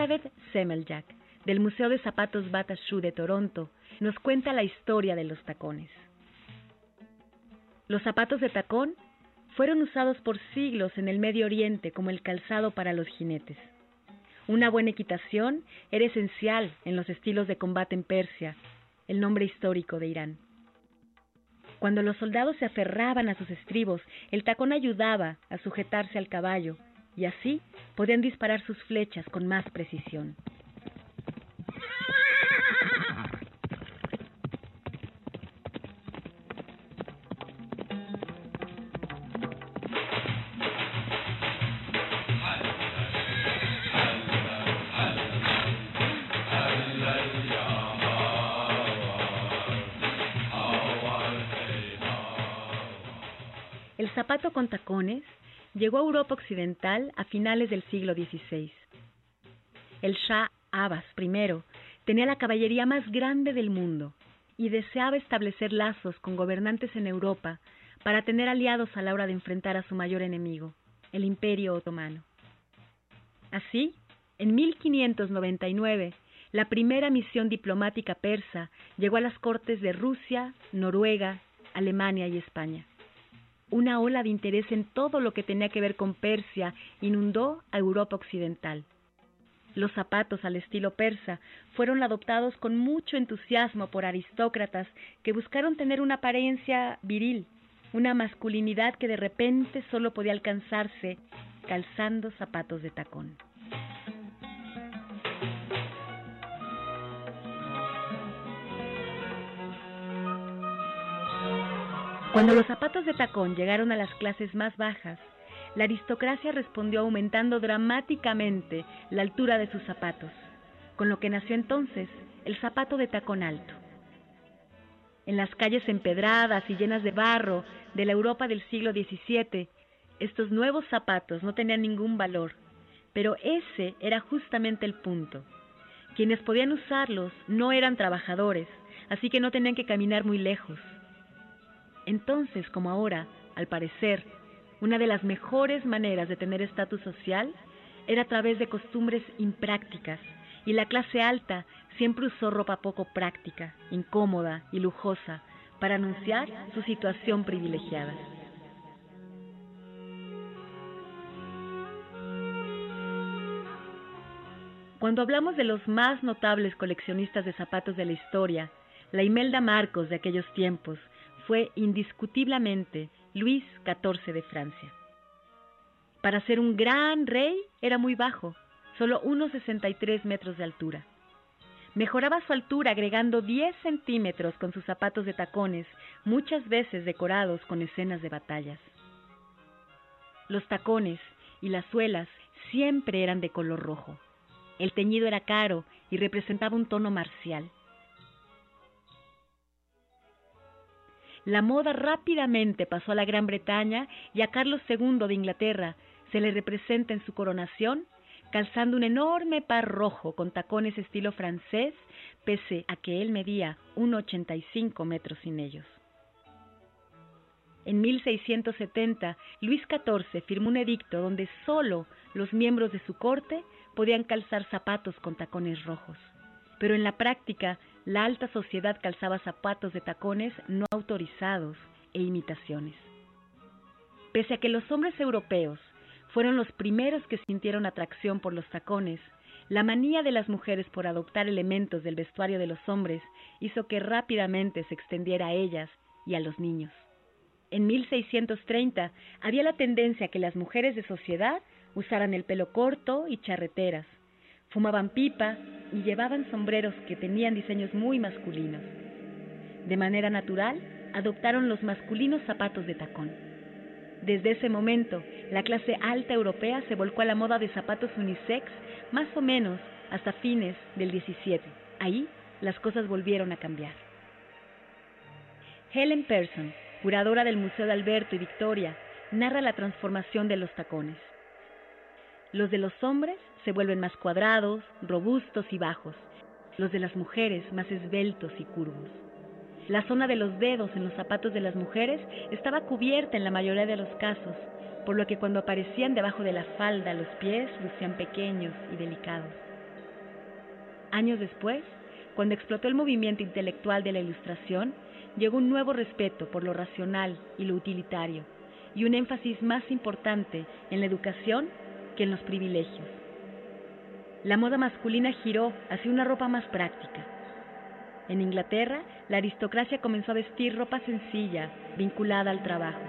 Elizabeth Semmeljak, del Museo de Zapatos Bata Shoe de Toronto, nos cuenta la historia de los tacones. Los zapatos de tacón fueron usados por siglos en el Medio Oriente como el calzado para los jinetes. Una buena equitación era esencial en los estilos de combate en Persia, el nombre histórico de Irán. Cuando los soldados se aferraban a sus estribos, el tacón ayudaba a sujetarse al caballo y así podían disparar sus flechas con más precisión. El zapato con tacones llegó a Europa Occidental a finales del siglo XVI. El Shah Abbas I tenía la caballería más grande del mundo y deseaba establecer lazos con gobernantes en Europa para tener aliados a la hora de enfrentar a su mayor enemigo, el Imperio Otomano. Así, en 1599, la primera misión diplomática persa llegó a las cortes de Rusia, Noruega, Alemania y España. Una ola de interés en todo lo que tenía que ver con Persia inundó a Europa Occidental. Los zapatos al estilo persa fueron adoptados con mucho entusiasmo por aristócratas que buscaron tener una apariencia viril, una masculinidad que de repente solo podía alcanzarse calzando zapatos de tacón. Cuando los zapatos de tacón llegaron a las clases más bajas, la aristocracia respondió aumentando dramáticamente la altura de sus zapatos, con lo que nació entonces el zapato de tacón alto. En las calles empedradas y llenas de barro de la Europa del siglo XVII, estos nuevos zapatos no tenían ningún valor, pero ese era justamente el punto. Quienes podían usarlos no eran trabajadores, así que no tenían que caminar muy lejos. Entonces, como ahora, al parecer, una de las mejores maneras de tener estatus social era a través de costumbres imprácticas, y la clase alta siempre usó ropa poco práctica, incómoda y lujosa para anunciar su situación privilegiada. Cuando hablamos de los más notables coleccionistas de zapatos de la historia, la Imelda Marcos de aquellos tiempos fue indiscutiblemente Luis XIV de Francia. Para ser un gran rey era muy bajo, solo unos 63 metros de altura. Mejoraba su altura agregando 10 centímetros con sus zapatos de tacones, muchas veces decorados con escenas de batallas. Los tacones y las suelas siempre eran de color rojo. El teñido era caro y representaba un tono marcial. La moda rápidamente pasó a la Gran Bretaña y a Carlos II de Inglaterra se le representa en su coronación calzando un enorme par rojo con tacones estilo francés, pese a que él medía 1,85 metros sin ellos. En 1670, Luis XIV firmó un edicto donde solo los miembros de su corte podían calzar zapatos con tacones rojos. Pero en la práctica, la alta sociedad calzaba zapatos de tacones no autorizados e imitaciones. Pese a que los hombres europeos fueron los primeros que sintieron atracción por los tacones, la manía de las mujeres por adoptar elementos del vestuario de los hombres hizo que rápidamente se extendiera a ellas y a los niños. En 1630 había la tendencia que las mujeres de sociedad usaran el pelo corto y charreteras, fumaban pipa y llevaban sombreros que tenían diseños muy masculinos. De manera natural, adoptaron los masculinos zapatos de tacón. Desde ese momento, la clase alta europea se volcó a la moda de zapatos unisex más o menos hasta fines del 17. Ahí las cosas volvieron a cambiar. Helen Persson, curadora del Museo de Alberto y Victoria, narra la transformación de los tacones. Los de los hombres se vuelven más cuadrados, robustos y bajos, los de las mujeres más esbeltos y curvos. La zona de los dedos en los zapatos de las mujeres estaba cubierta en la mayoría de los casos, por lo que cuando aparecían debajo de la falda los pies lucían pequeños y delicados. Años después, cuando explotó el movimiento intelectual de la Ilustración, llegó un nuevo respeto por lo racional y lo utilitario, y un énfasis más importante en la educación que en los privilegios. La moda masculina giró hacia una ropa más práctica. En Inglaterra, la aristocracia comenzó a vestir ropa sencilla, vinculada al trabajo.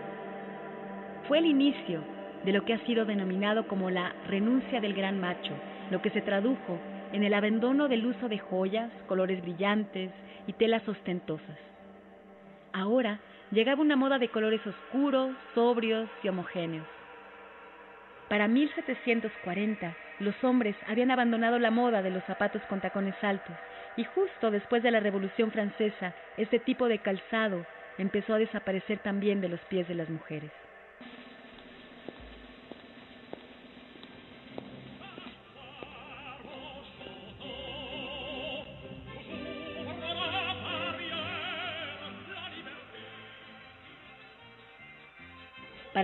Fue el inicio de lo que ha sido denominado como la renuncia del gran macho, lo que se tradujo en el abandono del uso de joyas, colores brillantes y telas ostentosas. Ahora llegaba una moda de colores oscuros, sobrios y homogéneos. Para 1740, los hombres habían abandonado la moda de los zapatos con tacones altos y justo después de la Revolución Francesa, este tipo de calzado empezó a desaparecer también de los pies de las mujeres.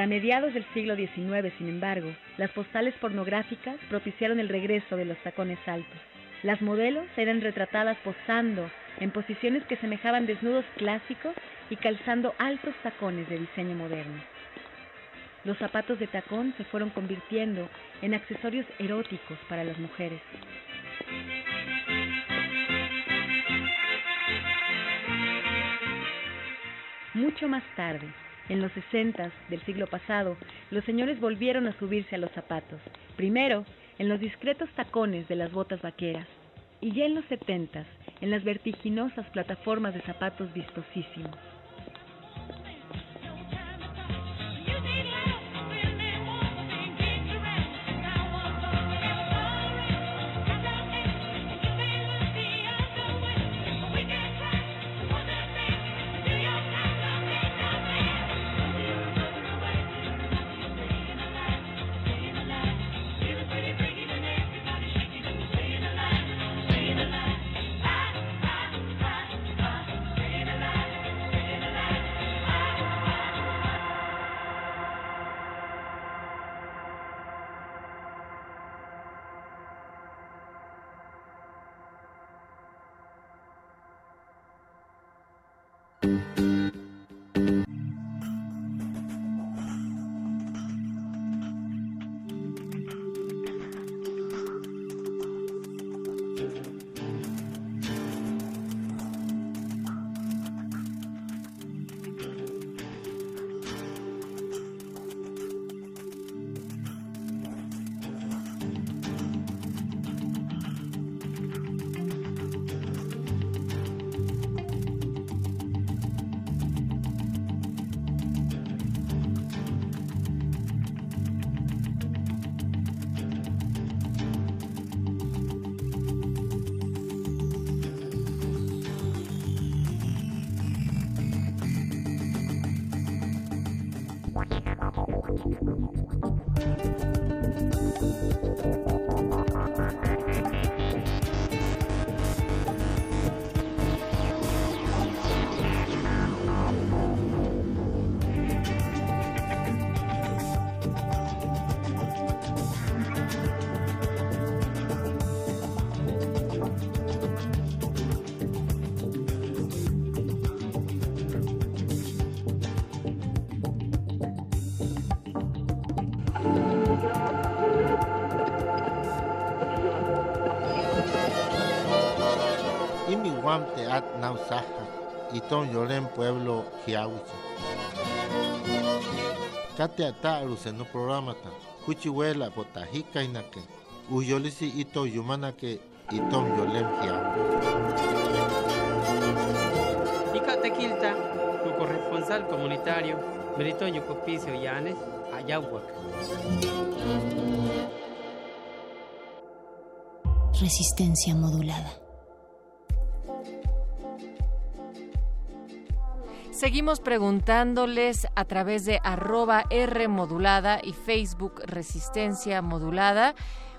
Para mediados del siglo XIX, sin embargo, las postales pornográficas propiciaron el regreso de los tacones altos. Las modelos eran retratadas posando en posiciones que semejaban desnudos clásicos y calzando altos tacones de diseño moderno. Los zapatos de tacón se fueron convirtiendo en accesorios eróticos para las mujeres. Mucho más tarde, en los 60 del siglo pasado, los señores volvieron a subirse a los zapatos. Primero, en los discretos tacones de las botas vaqueras. Y ya en los 70 en las vertiginosas plataformas de zapatos vistosísimos. Te at nausaja, y ton yoren pueblo hiawichi. Kate ataru en no programa ta, huchihuela potajika inake, uyolisi ito yumanake, y ton yolem hiawi. Ica Tequilta, tu corresponsal comunitario, Meritoño Copicio Llanes, Ayahuac. Resistencia modulada. Seguimos preguntándoles a través de arroba R modulada y Facebook Resistencia Modulada.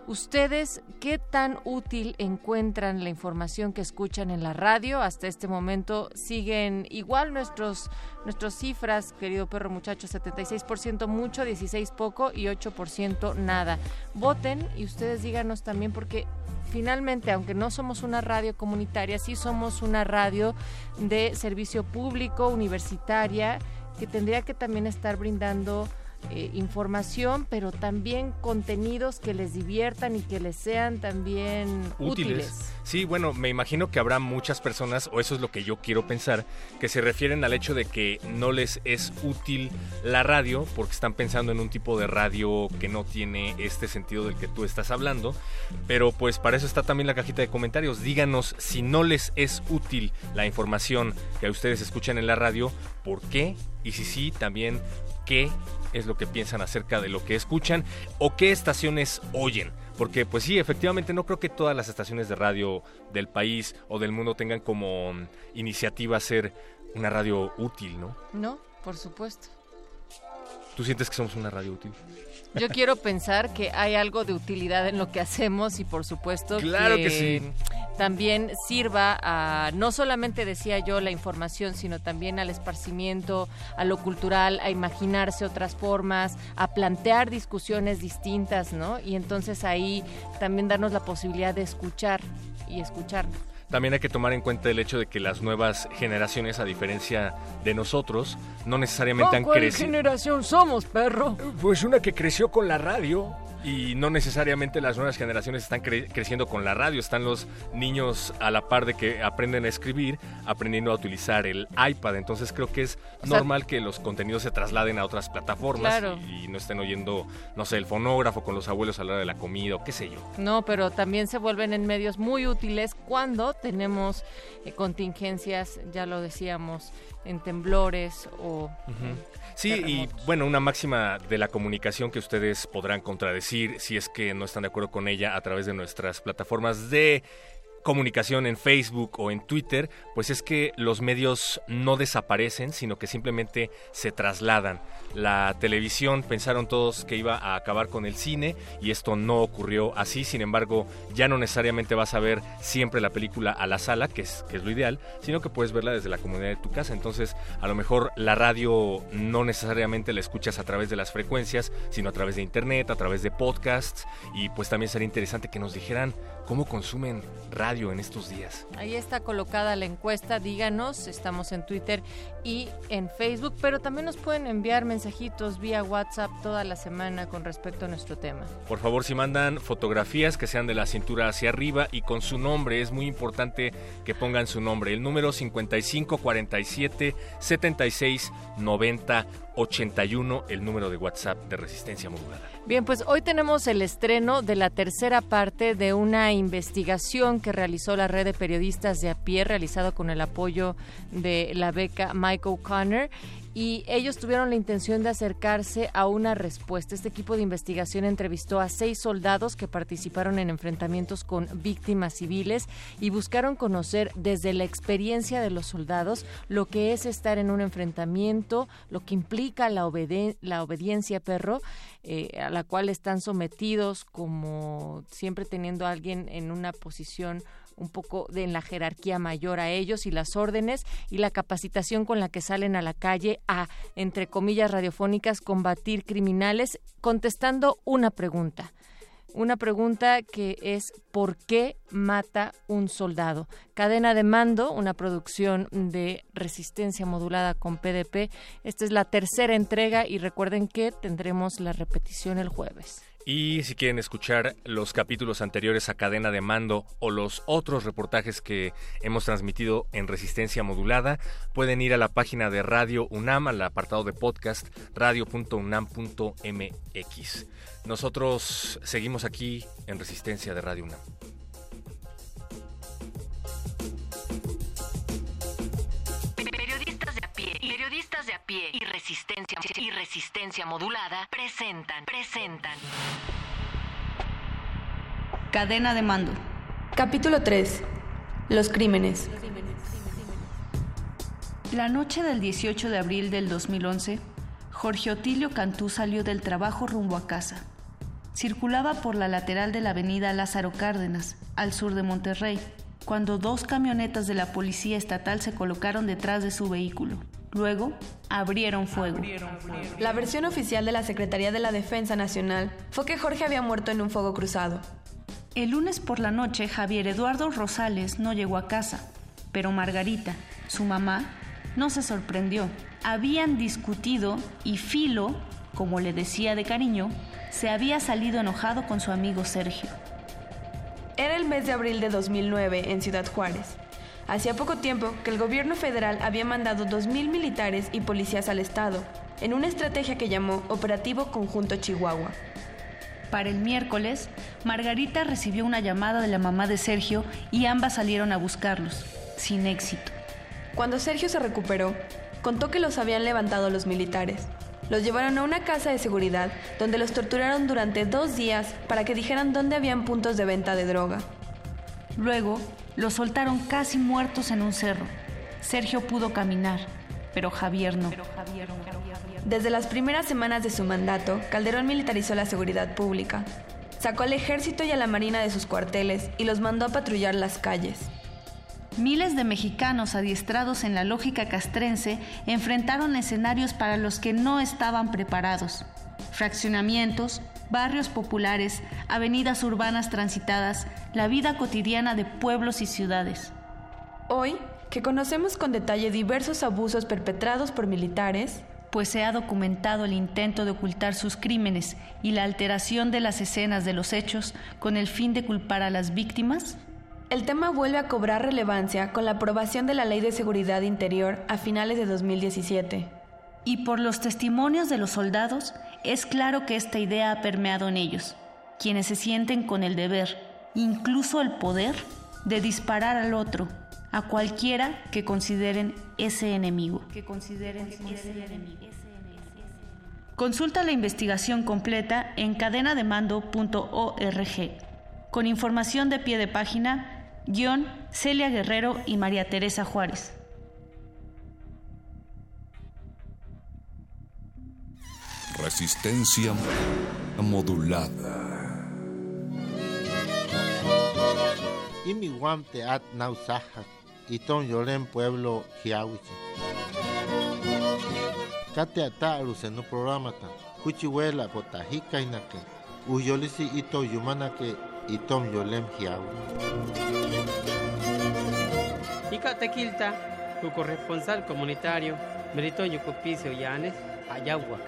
¿Ustedes qué tan útil encuentran la información que escuchan en la radio? Hasta este momento siguen igual nuestros nuestras cifras, querido perro muchacho, 76% mucho, 16 poco y 8% nada. Voten y ustedes díganos también porque finalmente, aunque no somos una radio comunitaria, sí somos una radio de servicio público, universitaria, que tendría que también estar brindando eh, información, pero también contenidos que les diviertan y que les sean también útiles. Sí, bueno, me imagino que habrá muchas personas, o eso es lo que yo quiero pensar, que se refieren al hecho de que no les es útil la radio porque están pensando en un tipo de radio que no tiene este sentido del que tú estás hablando. Pero pues para eso está también la cajita de comentarios. Díganos si no les es útil la información que ustedes escuchan en la radio, por qué y si sí, también qué es lo que piensan acerca de lo que escuchan o qué estaciones oyen. Porque pues sí, efectivamente no creo que todas las estaciones de radio del país o del mundo tengan como iniciativa ser una radio útil, ¿no? No, por supuesto. ¿Tú sientes que somos una radio útil? Yo quiero pensar que hay algo de utilidad en lo que hacemos y por supuesto claro que, sí. también sirva a, no solamente decía yo, la información, sino también al esparcimiento, a lo cultural, a imaginarse otras formas, a plantear discusiones distintas, ¿no? Y entonces ahí también darnos la posibilidad de escuchar y escucharnos. También hay que tomar en cuenta el hecho de que las nuevas generaciones, a diferencia de nosotros, no necesariamente han crecido. ¿Qué generación somos, perro? Pues una que creció con la radio y no necesariamente las nuevas generaciones están creciendo con la radio, están los niños a la par de que aprenden a escribir, aprendiendo a utilizar el iPad, entonces creo que es normal que los contenidos se trasladen a otras plataformas y, no estén oyendo, no sé, el fonógrafo con los abuelos a la hora de la comida o qué sé yo. No, pero también se vuelven en medios muy útiles cuando tenemos eh, contingencias, ya lo decíamos, en temblores o... Sí, y bueno, una máxima de la comunicación que ustedes podrán contradecir si es que no están de acuerdo con ella a través de nuestras plataformas de comunicación en Facebook o en Twitter, pues es que los medios no desaparecen, sino que simplemente se trasladan. La televisión pensaron todos que iba a acabar con el cine y esto no ocurrió así, sin embargo, ya no necesariamente vas a ver siempre la película a la sala, que es, lo ideal, sino que puedes verla desde la comunidad de tu casa. Entonces, a lo mejor la radio no necesariamente la escuchas a través de las frecuencias, sino a través de internet, a través de podcasts y pues también sería interesante que nos dijeran cómo consumen radio en estos días. Ahí está colocada la encuesta, díganos, estamos en Twitter y en Facebook, pero también nos pueden enviar mensajitos vía WhatsApp toda la semana con respecto a nuestro tema. Por favor, si mandan fotografías que sean de la cintura hacia arriba y con su nombre, es muy importante que pongan su nombre. El número 5547 76 90 81, el número de WhatsApp de Resistencia Modulada. Bien, pues hoy tenemos el estreno de la tercera parte de una investigación que realizó la red de periodistas de a pie, realizado con el apoyo de la beca Michael Connor y ellos tuvieron la intención de acercarse a una respuesta. Este equipo de investigación entrevistó a seis soldados que participaron en enfrentamientos con víctimas civiles y buscaron conocer desde la experiencia de los soldados lo que es estar en un enfrentamiento, lo que implica la, la obediencia perro, eh, a la cual están sometidos como siempre teniendo a alguien en una posición un poco de, en la jerarquía mayor a ellos y las órdenes y la capacitación con la que salen a la calle a, entre comillas radiofónicas, combatir criminales, contestando una pregunta. Una pregunta que es ¿por qué mata un soldado? Cadena de mando, una producción de resistencia modulada con PDP. Esta es la tercera entrega y recuerden que tendremos la repetición el jueves. Y si quieren escuchar los capítulos anteriores a Cadena de Mando o los otros reportajes que hemos transmitido en Resistencia Modulada, pueden ir a la página de Radio UNAM, al apartado de podcast, radio.unam.mx. Nosotros seguimos aquí en Resistencia de Radio UNAM. Resistencia y resistencia modulada presentan, presentan. Cadena de mando. Capítulo 3. Los crímenes. La noche del 18 de abril del 2011, Jorge Otilio Cantú salió del trabajo rumbo a casa. Circulaba por la lateral de la avenida Lázaro Cárdenas, al sur de Monterrey, cuando dos camionetas de la Policía Estatal se colocaron detrás de su vehículo. Luego, abrieron fuego. La versión oficial de la Secretaría de la Defensa Nacional fue que Jorge había muerto en un fuego cruzado. El lunes por la noche, Javier Eduardo Rosales no llegó a casa, pero Margarita, su mamá, no se sorprendió. Habían discutido y Filo, como le decía de cariño, se había salido enojado con su amigo Sergio. Era el mes de abril de 2009 en Ciudad Juárez. Hacía poco tiempo que el gobierno federal había mandado 2.000 militares y policías al Estado, en una estrategia que llamó Operativo Conjunto Chihuahua. Para el miércoles, Margarita recibió una llamada de la mamá de Sergio y ambas salieron a buscarlos, sin éxito. Cuando Sergio se recuperó, contó que los habían levantado los militares. Los llevaron a una casa de seguridad donde los torturaron durante dos días para que dijeran dónde habían puntos de venta de droga. Luego, los soltaron casi muertos en un cerro. Sergio pudo caminar, pero Javier no. Desde las primeras semanas de su mandato, Calderón militarizó la seguridad pública. sacó al ejército y a la marina de sus cuarteles y los mandó a patrullar las calles. Miles de mexicanos adiestrados en la lógica castrense enfrentaron escenarios para los que no estaban preparados. Fraccionamientos, barrios populares, avenidas urbanas transitadas, la vida cotidiana de pueblos y ciudades. Hoy, que conocemos con detalle diversos abusos perpetrados por militares, pues se ha documentado el intento de ocultar sus crímenes y la alteración de las escenas de los hechos con el fin de culpar a las víctimas, el tema vuelve a cobrar relevancia con la aprobación de la Ley de Seguridad Interior a finales de 2017. Y por los testimonios de los soldados, es claro que esta idea ha permeado en ellos, quienes se sienten con el deber, incluso el poder, de disparar al otro, a cualquiera que consideren ese enemigo. Que consideren ese enemigo. Consulta la investigación completa en cadenademando.org, con información de pie de página Guión Celia Guerrero y María Teresa Juárez. Resistencia modulada. Y mi guante at nausaja y ton yolen pueblo hiawiche. Kate ataru en no programa ta. Kuchiwela potajika inake. Uyolisi ito yumanake y Tom Yolem Hiau. Ica Tequilta, tu corresponsal comunitario, Meritoño Copicio Llanes, Ayahuac.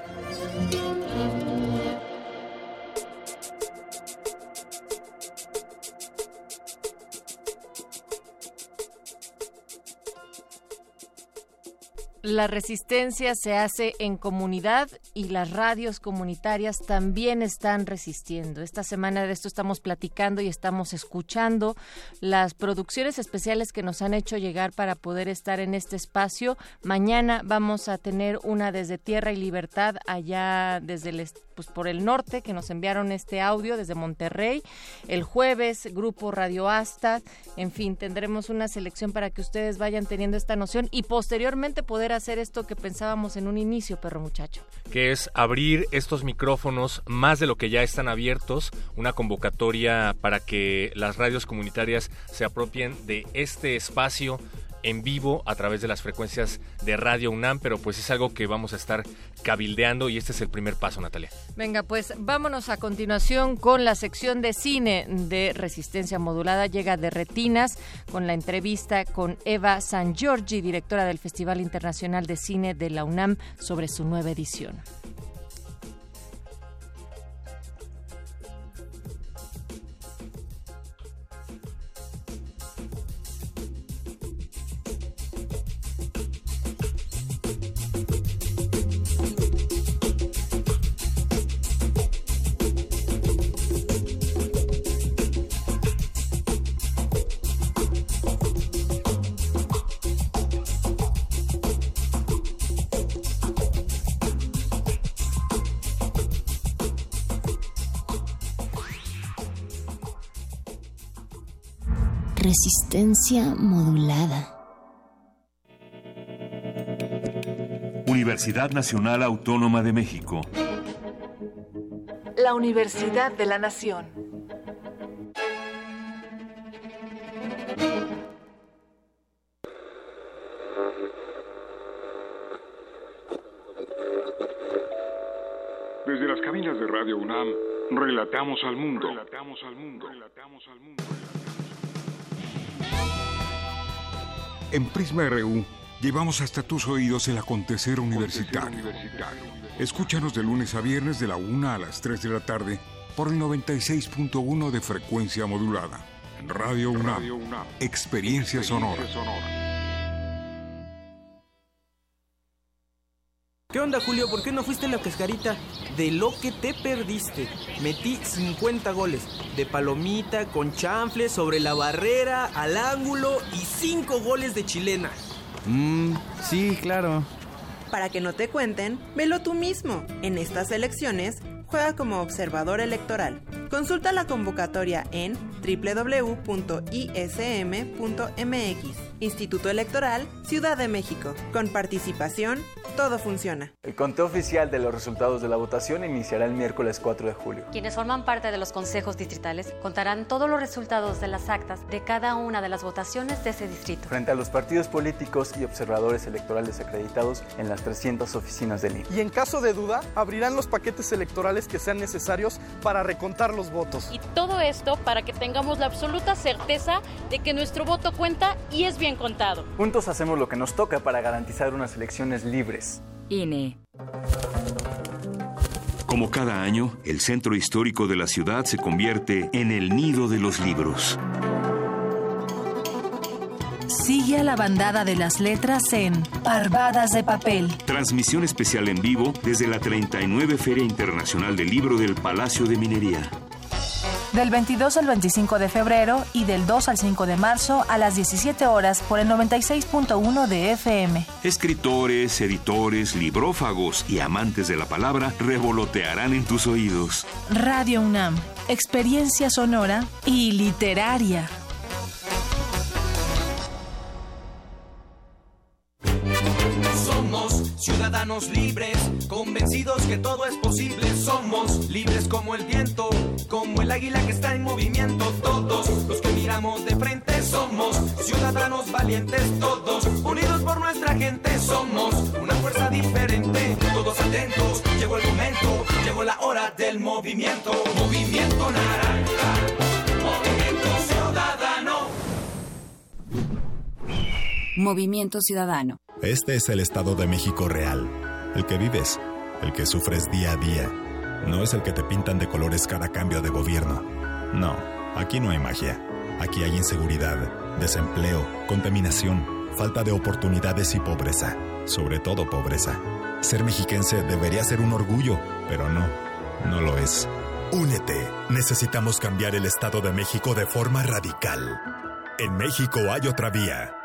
La resistencia se hace en comunidad y las radios comunitarias también están resistiendo. Esta semana de esto estamos platicando y estamos escuchando las producciones especiales que nos han hecho llegar para poder estar en este espacio. Mañana vamos a tener una desde Tierra y Libertad allá desde el pues por el norte que nos enviaron este audio desde Monterrey. El jueves, Grupo Radio Asta. En fin, tendremos una selección para que ustedes vayan teniendo esta noción y posteriormente poder hacer esto que pensábamos en un inicio, perro muchacho. Que es abrir estos micrófonos más de lo que ya están abiertos, una convocatoria para que las radios comunitarias se apropien de este espacio en vivo a través de las frecuencias de Radio UNAM, pero pues es algo que vamos a estar cabildeando y este es el primer paso, Natalia. Venga, pues vámonos a continuación con la sección de cine de Resistencia Modulada. Llega de Retinas con la entrevista con Eva San Giorgi, directora del Festival Internacional de Cine de la UNAM, sobre su nueva edición. Resistencia modulada. Universidad Nacional Autónoma de México. La Universidad de la Nación. Desde las cabinas de Radio UNAM, relatamos al mundo. Relatamos al mundo. Relatamos al mundo. En Prisma RU llevamos hasta tus oídos el acontecer universitario. Escúchanos de lunes a viernes de la 1 a las 3 de la tarde por el 96.1 de frecuencia modulada. Radio UNAM, experiencia sonora. ¿Qué onda, Julio? ¿Por qué no fuiste en la cascarita? De lo que te perdiste. Metí 50 goles. De palomita, con chanfle, sobre la barrera, al ángulo y 5 goles de chilena. Mmm, sí, claro. Para que no te cuenten, velo tú mismo. En estas elecciones, juega como observador electoral. Consulta la convocatoria en www.ism.mx. Instituto Electoral, Ciudad de México. Con participación, todo funciona. El conteo oficial de los resultados de la votación iniciará el miércoles 4 de julio. Quienes forman parte de los consejos distritales contarán todos los resultados de las actas de cada una de las votaciones de ese distrito. Frente a los partidos políticos y observadores electorales acreditados en las 300 oficinas del INE. Y en caso de duda, abrirán los paquetes electorales que sean necesarios para recontar los votos. Y todo esto para que tengamos la absoluta certeza de que nuestro voto cuenta y es bien contado. Juntos hacemos lo que nos toca para garantizar unas elecciones libres. INE. Como cada año, el centro histórico de la ciudad se convierte en el nido de los libros. Sigue a la bandada de las letras en Parvadas de Papel. Transmisión especial en vivo desde la 39 Feria Internacional del Libro del Palacio de Minería. Del 22 al 25 de febrero y del 2 al 5 de marzo a las 17 horas por el 96.1 de FM. Escritores, editores, librófagos y amantes de la palabra revolotearán en tus oídos. Radio UNAM, experiencia sonora y literaria. Ciudadanos libres, convencidos que todo es posible. Somos libres como el viento, como el águila que está en movimiento. Todos los que miramos de frente somos ciudadanos valientes. Todos unidos por nuestra gente somos una fuerza diferente. Todos atentos, llegó el momento, llegó la hora del movimiento. Movimiento naranja, Movimiento Ciudadano. Este es el Estado de México real, el que vives, el que sufres día a día. No es el que te pintan de colores cada cambio de gobierno. No, aquí no hay magia. Aquí hay inseguridad, desempleo, contaminación, falta de oportunidades y pobreza. Sobre todo pobreza. Ser mexiquense debería ser un orgullo, pero no, no lo es. Únete. Necesitamos cambiar el Estado de México de forma radical. En México hay otra vía.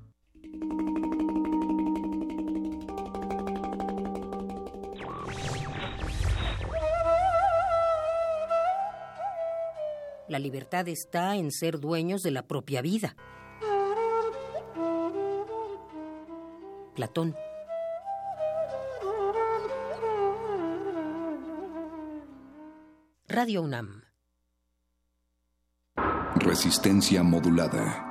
La libertad está en ser dueños de la propia vida. Platón. Radio UNAM. Resistencia modulada.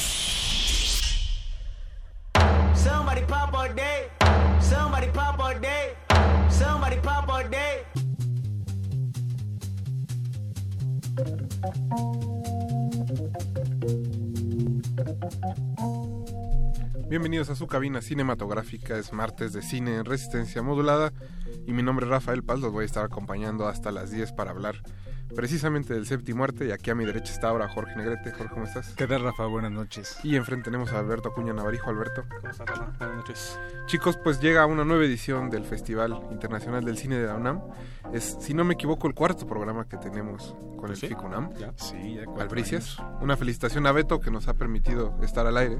Somebody pop all day. Somebody pop all day. Somebody pop all day. Bienvenidos a su cabina cinematográfica, es martes de cine en resistencia modulada y mi nombre es Rafael Paz, los voy a estar acompañando hasta las 10 para hablar precisamente del séptimo arte y aquí a mi derecha está ahora Jorge Negrete. Jorge, ¿cómo estás? ¿Qué tal, Rafa? Buenas noches. Y enfrente tenemos a Alberto Acuña Navarijo. Alberto. ¿Cómo estás, Rafa? Buenas noches. Chicos, pues llega una nueva edición del Festival Internacional del Cine de la UNAM. Es, si no me equivoco, el cuarto programa que tenemos con el ¿Sí? FICUNAM. Ya. Sí, ya Albricias. años. Una felicitación a Beto que nos ha permitido estar al aire.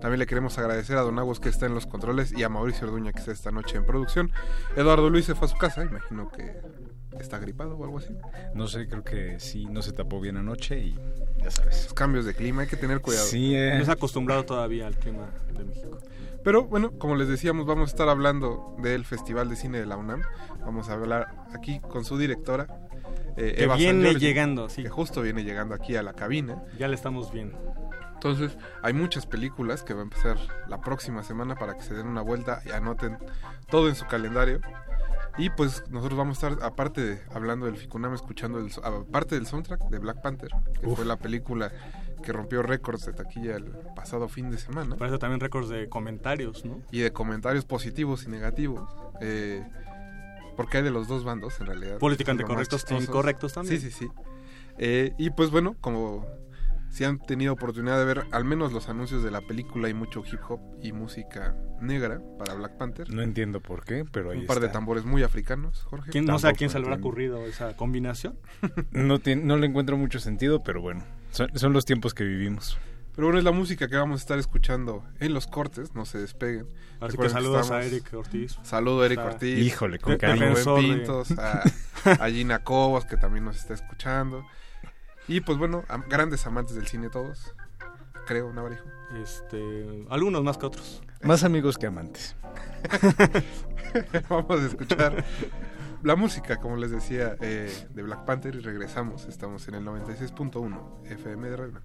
También le queremos agradecer a Don Agos que está en los controles y a Mauricio Orduña que está esta noche en producción. Eduardo Luis se fue a su casa, imagino que está gripado o algo así. No sé, creo que sí, no se tapó bien anoche y ya sabes. Los cambios de clima, hay que tener cuidado. Sí, eh. No ha acostumbrado todavía al clima de México. Pero bueno, como les decíamos, vamos a estar hablando del Festival de Cine de la UNAM. Vamos a hablar aquí con su directora. eh, Que Eva viene llegando, sí. Que justo viene llegando aquí a la cabina. Ya le estamos viendo. Entonces, hay muchas películas que va a empezar la próxima semana para que se den una vuelta y anoten todo en su calendario. Y pues nosotros vamos a estar, aparte de hablando del Ficunam, escuchando el, aparte del soundtrack de Black Panther, que Uf. fue la película que rompió récords de taquilla el pasado fin de semana. Parece también récords de comentarios, ¿no? Y de comentarios positivos y negativos. eh, porque hay de los dos bandos, en realidad. Políticamente correctos e incorrectos también. Sí, sí, sí. Eh, y pues bueno, como si han tenido oportunidad de ver al menos los anuncios de la película y mucho hip hop y música negra para Black Panther. No entiendo por qué, pero ahí Un par de tambores muy africanos, Jorge. ¿Quién, no sé a quién se le habrá ocurrido esa combinación. No, tiene- no le encuentro mucho sentido, pero bueno, son, son los tiempos que vivimos. Pero bueno, es la música que vamos a estar escuchando en los cortes, no se despeguen. Así que saludos estamos- a Eric Ortiz. Saludo a Eric Está- Ortiz. Híjole, con a cariño. Pintos, a, a Gina Cobos, que también nos está escuchando. Y pues bueno, grandes amantes del cine todos, creo, Navarijo. Este, algunos más que otros. Más amigos que amantes. Vamos a escuchar la música, como les decía, eh, de Black Panther y regresamos. Estamos en el 96.1 FM de Reina.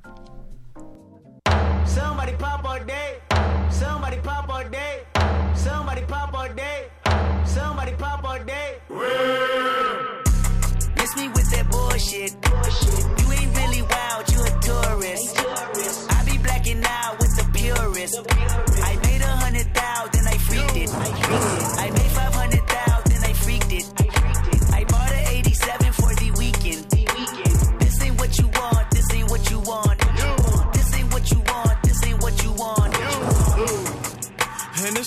Somebody pop all day. Somebody pop all day. Somebody pop all day. Somebody pop all day. Me with that bullshit. You ain't really wild, you a tourist. I be blacking out with the purist. I made a hundred thousand, I freaked it. I made five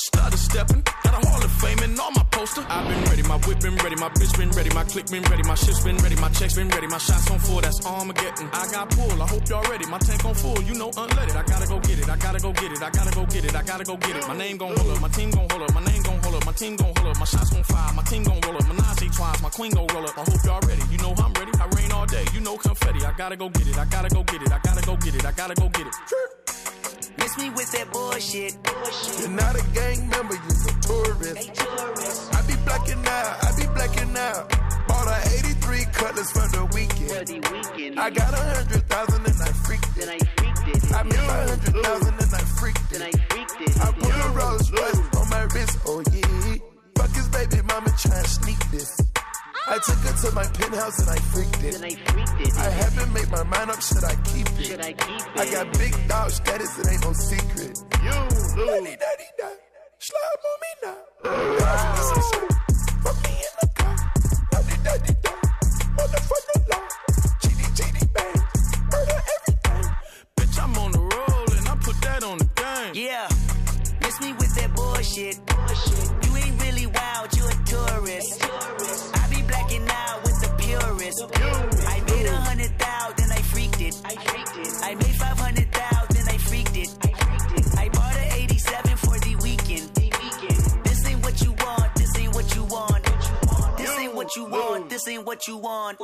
Stutter stepping, got a hall of fame and all my poster. I've been ready, my whip been ready, my bitch been ready, my click been ready, my shit's been ready, my checks been ready, my shots on full, that's Armageddon. I got pull, I hope y'all ready, my tank on full, you know unleaded. I gotta go get it, I gotta go get it, I gotta go get it, I gotta go get it. My name gon' hold up, my team gon' hold up, my name gon' hold up, my team gon' hold up, my shots gon' fire, my team gon' roll up, my Nazi twice, my queen gon' roll up. I hope y'all ready, you know I'm ready, I rain all day, you know confetti. I gotta go get it, I gotta go get it, I gotta go get it, I gotta go get it. Miss me with that bullshit. You're not a gang member, you're a tourist. I be blacking out, I be blacking out. Bought a 83 cutlass for the weekend. I got a hundred thousand and I freaked it. I made a hundred thousand and I freaked it. I put a Rolls Royce on my wrist, oh yeah. Fuck his baby mama trying to sneak this. I took her to my penthouse and I freaked it. I haven't made my mind up, should I keep it? Should I keep it? I got big dog status, it ain't no secret. You lose. Daddy, daddy, slime on me now. This is shit. Fuck me in the car. Daddy, daddy, daddy. Motherfucker law. GD, GD, bang. Murder everything. Bitch, I'm on the roll and I put that on the game. Yeah. Bullshit. You ain't really wild, you a tourist. I be blacking out with the purist. I made a hundred thousand, I freaked it. I made five hundred thousand, I freaked it. I bought an 87 for the weekend. This ain't what you want, this ain't what you want. This ain't what you want, this ain't what you want.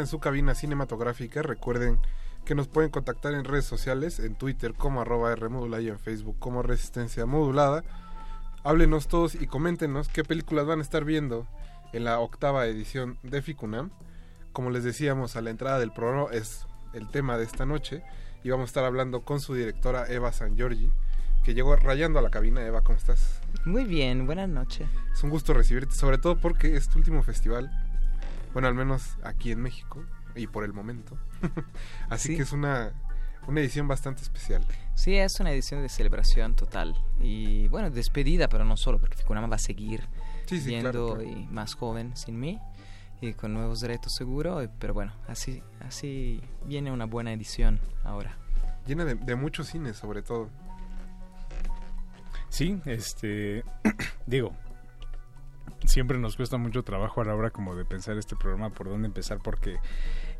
En su cabina cinematográfica. Recuerden que nos pueden contactar en redes sociales, en Twitter como arroba Rmodulada y en Facebook como Resistencia Modulada. Háblenos todos y coméntenos qué películas van a estar viendo en la octava edición de Ficunam. Como les decíamos a la entrada del programa, es el tema de esta noche y vamos a estar hablando con su directora Eva San Giorgi, que llegó rayando a la cabina. Eva, ¿cómo estás? Muy bien, buenas noches. Es un gusto recibirte, sobre todo porque es tu último festival, bueno, al menos aquí en México y por el momento. Así Sí. que es una, una edición bastante especial. Sí, es una edición de celebración total. Y bueno, despedida, pero no solo, porque Ficunama va a seguir Sí, sí, viendo claro, claro. y más joven sin mí y con nuevos retos seguro. Pero bueno, así, así viene una buena edición ahora. Llena de, de muchos cines, sobre todo. Sí, este, digo, siempre nos cuesta mucho trabajo a la hora como de pensar este programa por dónde empezar porque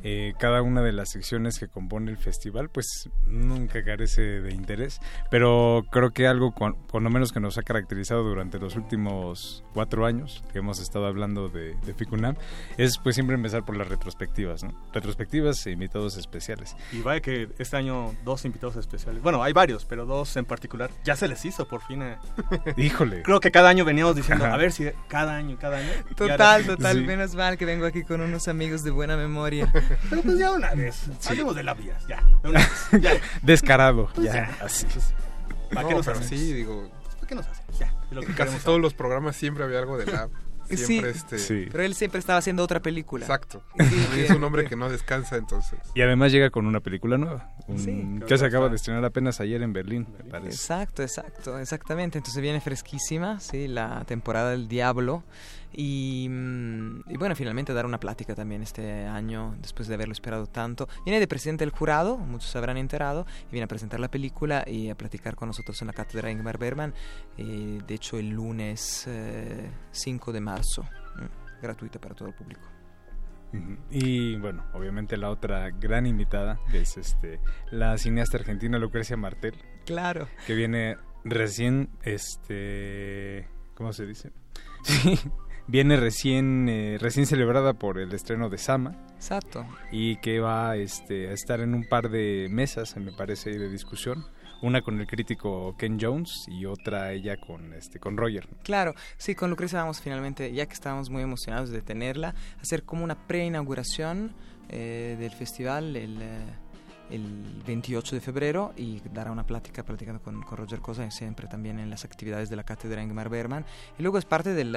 eh, cada una de las secciones que compone el festival pues nunca carece de interés, pero creo que algo con, por lo menos que nos ha caracterizado durante los últimos cuatro años que hemos estado hablando de, de Ficunam es pues siempre empezar por las retrospectivas, ¿no? Retrospectivas e invitados especiales. Y vaya que este año dos invitados especiales. Bueno, hay varios, pero dos en particular. Ya se les hizo por fin. eh. Híjole. Creo que cada año veníamos diciendo, Ajá. a ver si cada año, cada año. Total, ahora- total, menos mal que vengo aquí con unos amigos de buena memoria. Pero pues ya una vez. Hablemos de la vías, ya. de una vez, ya. Descarado, Pues ya, ya. así. ¿Para No, qué nos pero hacemos? sí, digo, ¿Para qué nos hacemos? Ya. de lo que en casi todos los programas siempre había algo de la Siempre sí, este... pero él siempre estaba haciendo otra película. Exacto. Sí, Y es un hombre que no descansa, entonces. Y además llega con una película nueva, un- Sí. que se acaba de estrenar apenas ayer en Berlín, me parece. Exacto, exacto, exactamente. Entonces viene fresquísima, sí, la temporada del Diablo. Y, mm, y bueno, finalmente dar una plática también este año, después de haberlo esperado tanto. Viene de presidente del jurado, muchos se habrán enterado, y viene a presentar la película y a platicar con nosotros en la cátedra Ingmar Bergman. eh, de hecho, el lunes eh, 5 de marzo, mm, gratuita para todo el público. Y bueno, obviamente la otra gran invitada es este la cineasta argentina Lucrecia Martel. Claro. Que viene recién, este, ¿cómo se dice? Sí, viene recién, eh, recién celebrada por el estreno de Sama. Exacto. Y que va este, a estar en un par de mesas, me parece, de discusión. Una con el crítico Ken Jones y otra ella con, este, con Roger. Claro, sí, con Lucrecia vamos finalmente, ya que estábamos muy emocionados de tenerla, hacer como una pre-inauguración eh, del festival el, eh, el 28 de febrero y dará una plática platicando con, con Roger Cosa siempre también en las actividades de la cátedra Ingmar Bergman. Y luego es parte del,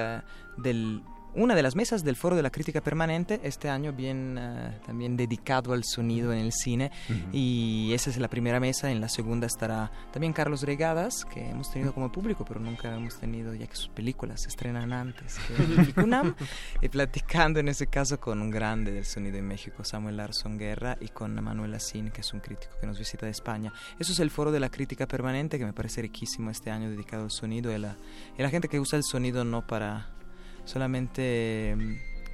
del una de las mesas del Foro de la Crítica Permanente, este año bien eh, también dedicado al sonido en el cine. Ujú. Y esa es la primera mesa, en la segunda estará también Carlos Regadas, que hemos tenido como público, pero nunca hemos tenido, ya que sus películas se estrenan antes que Ficunam, y platicando en ese caso con un grande del sonido en México, Samuel Larson Guerra, y con Manuel Asín, que es un crítico que nos visita de España. Eso es el Foro de la Crítica Permanente, que me parece riquísimo este año dedicado al sonido, y la, y la gente que usa el sonido no para solamente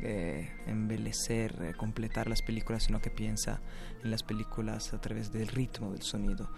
eh, eh, completar las películas, sino que piensa en las películas a través del ritmo del sonido.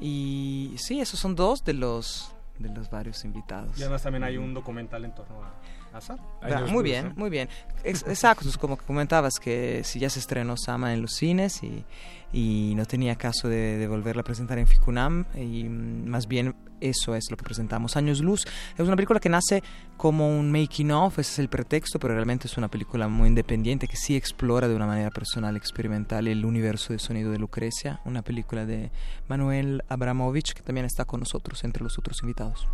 Y sí, esos son dos de los de los varios invitados. Y además también hay un documental en torno a, a Sam. Ah, muy bien, muy bien. Ex- exacto, es como que comentabas que si ya se estrenó Sama en los cines y, y no tenía caso de, de volverla a presentar en Ficunam y mm, más bien eso es lo que presentamos. Años Luz es una película que nace como un making of, ese es el pretexto, pero realmente es una película muy independiente que sí explora de una manera personal, experimental, el universo de sonido de Lucrecia, una película de Manuel Abramovich que también está con nosotros entre los otros invitados.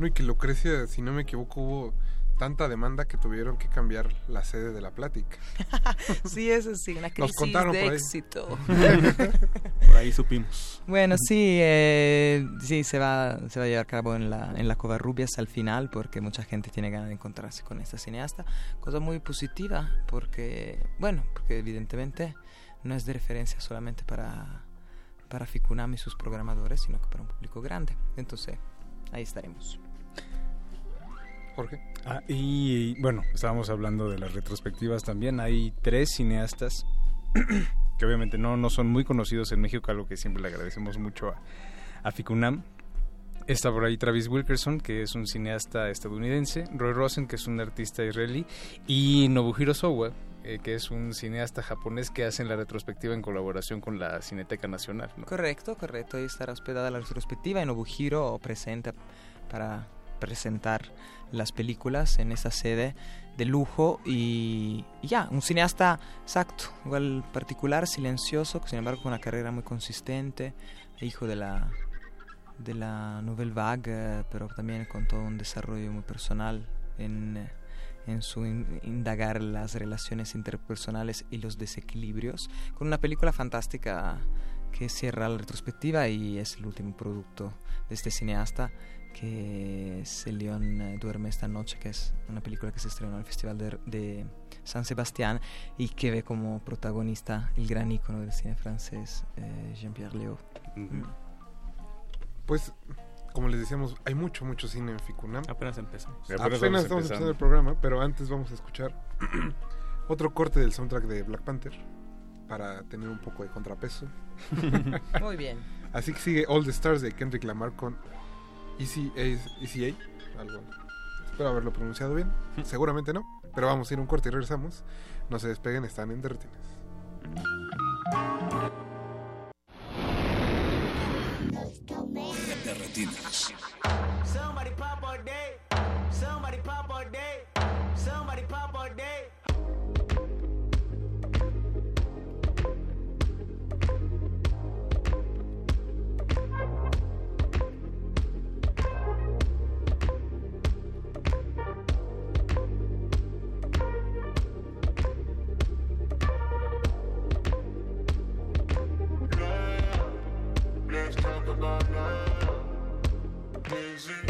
No, y que Lucrecia, si no me equivoco, hubo tanta demanda que tuvieron que cambiar la sede de la plática. sí, eso sí, una crisis de éxito. por ahí supimos. Bueno, sí, eh, sí, se va, se va a llevar a cabo en la, en la Covarrubias al final porque mucha gente tiene ganas de encontrarse con esta cineasta. Cosa muy positiva porque, bueno, porque evidentemente no es de referencia solamente para, para Ficunam y sus programadores, sino que para un público grande. Entonces, ahí estaremos. Jorge. Ah, y bueno, estábamos hablando de las retrospectivas también. Hay tres cineastas que obviamente no, no son muy conocidos en México, algo que siempre le agradecemos mucho a, a Ficunam. Está por ahí Travis Wilkerson, que es un cineasta estadounidense, Roy Rosen, que es un artista israelí, y Nobuhiro Sowa, eh, que es un cineasta japonés que hace la retrospectiva en colaboración con la Cineteca Nacional. Correcto, correcto. Ahí estará hospedada la retrospectiva y Nobuhiro presenta para presentar las películas en esa sede de lujo y, ya, un cineasta exacto, igual particular, silencioso, sin embargo con una carrera muy consistente, hijo de la de la Nouvelle Vague, pero también con todo un desarrollo muy personal en, en su indagar las relaciones interpersonales y los desequilibrios, con una película fantástica que cierra la retrospectiva y es el último producto de este cineasta que es El León eh, duerme esta noche, que es una película que se estrenó en el Festival de, San Sebastián y que ve como protagonista el gran ícono del cine francés, eh, Jean-Pierre Léaud. Mm. Pues, como les decíamos, hay mucho, mucho cine en Ficunam. Apenas empezamos. Apenas, estamos empezando el programa, pero antes vamos a escuchar otro corte del soundtrack de Black Panther para tener un poco de contrapeso. Muy bien. Así que sigue All the Stars de Kendrick Lamar con ECA, algo. Espero haberlo pronunciado bien. Seguramente no. Pero vamos a ir un corte y regresamos. No se despeguen, están en Derretines. Somebody pop all day. Somebody pop all day. Somebody pop all day. crazy.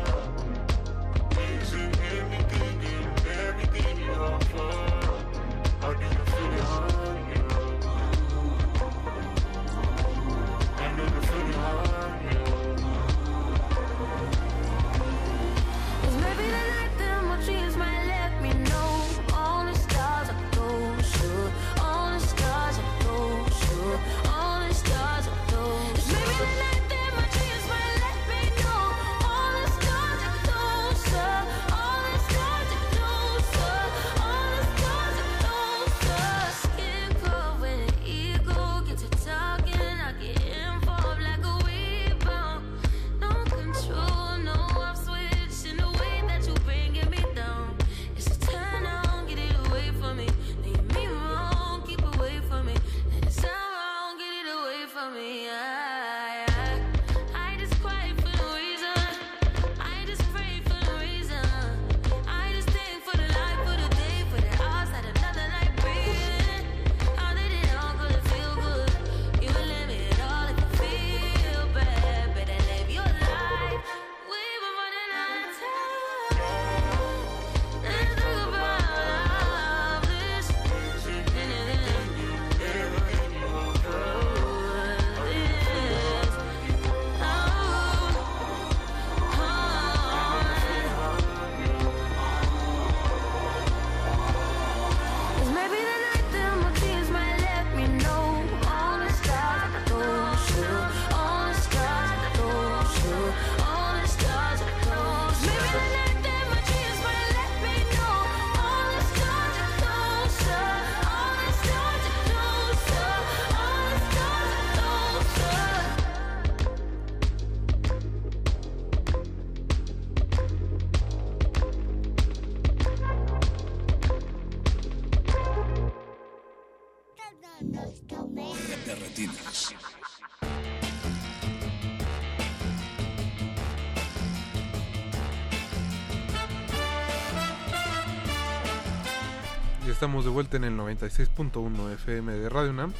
Estamos de vuelta en el 96.1 FM de Radio UNAM.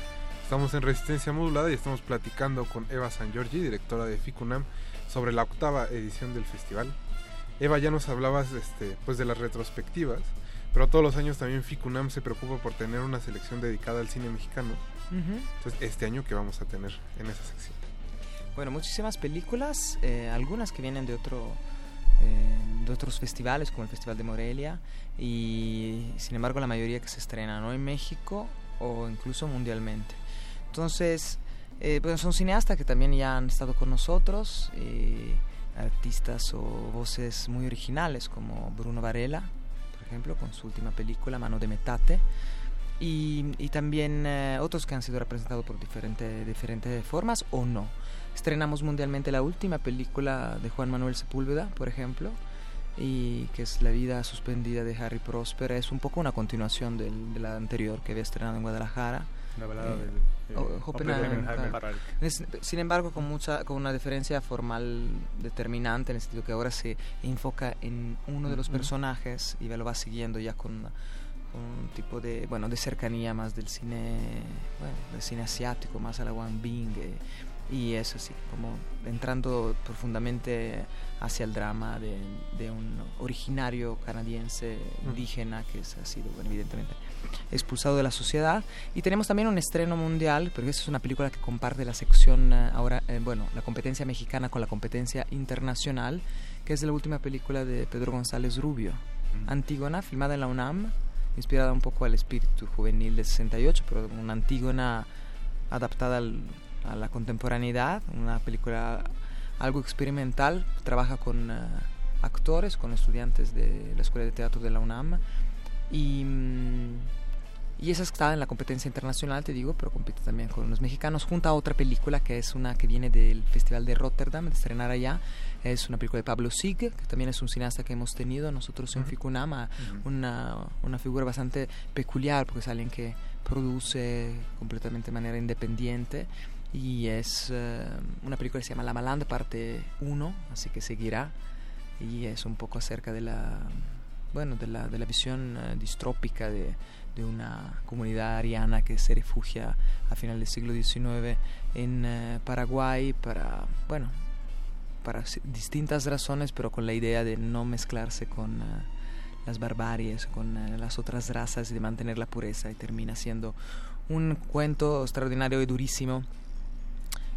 Estamos en resistencia modulada y estamos platicando con Eva San Giorgi, directora de FICUNAM, sobre la octava edición del festival. Eva, ya nos hablabas este, pues de las retrospectivas, pero todos los años también FICUNAM se preocupa por tener una selección dedicada al cine mexicano. Entonces, este año, ¿qué vamos a tener en esa sección? Bueno, muchísimas películas, eh, algunas que vienen de otro eh, de otros festivales como el Festival de Morelia y sin embargo la mayoría que se estrenan ¿no? en México o incluso mundialmente. Entonces, eh, pues son cineastas que también ya han estado con nosotros, eh, artistas o voces muy originales como Bruno Varela, por ejemplo, con su última película Mano de Metate. Y, y también eh, otros que han sido representados por diferente, diferentes formas o no. Estrenamos mundialmente la última película de Juan Manuel Sepúlveda, por ejemplo, y que es La vida suspendida de Harry Prosper. Es un poco una continuación del, de la anterior que había estrenado en Guadalajara. La balada Eh, del- o- eh, Oppenheimer, Oppenheimer. claro. Es- sin embargo, con mucha con una diferencia formal determinante en el sentido que ahora se enfoca en uno de los personajes y lo va siguiendo ya con un tipo de bueno de cercanía más del cine bueno, del cine asiático más a la Wang Bing eh, y es así como entrando profundamente hacia el drama de, de un originario canadiense indígena que es- ha sido evidentemente expulsado de la sociedad. Y tenemos también un estreno mundial porque esa es una película que comparte la sección eh, ahora eh, bueno la competencia mexicana con la competencia internacional que es la última película de Pedro González Rubio. Antígona filmada en la UNAM inspirada un poco al espíritu juvenil del 68 pero una Antígona adaptada al- a la contemporaneidad una película algo experimental trabaja con eh, actores con estudiantes de la escuela de teatro de la UNAM y, mm, y esa está en la competencia internacional, te digo, pero compite también con los mexicanos, junto a otra película que es una que viene del Festival de Rotterdam, de estrenar allá. Es una película de Pablo Sig, que también es un cineasta que hemos tenido nosotros en Ujú. Ficunam, a- Ujú. una, una figura bastante peculiar, porque es alguien que produce completamente de manera independiente. Y es eh, una película que se llama La Malanda, parte 1, así que seguirá. Y es un poco acerca de la bueno, de la, de la visión eh, distrópica de, de una comunidad ariana que se refugia a final del siglo XIX en eh, Paraguay para, bueno, para distintas razones, pero con la idea de no mezclarse con las barbaries, con las otras razas y de mantener la pureza. Y termina siendo un cuento extraordinario y durísimo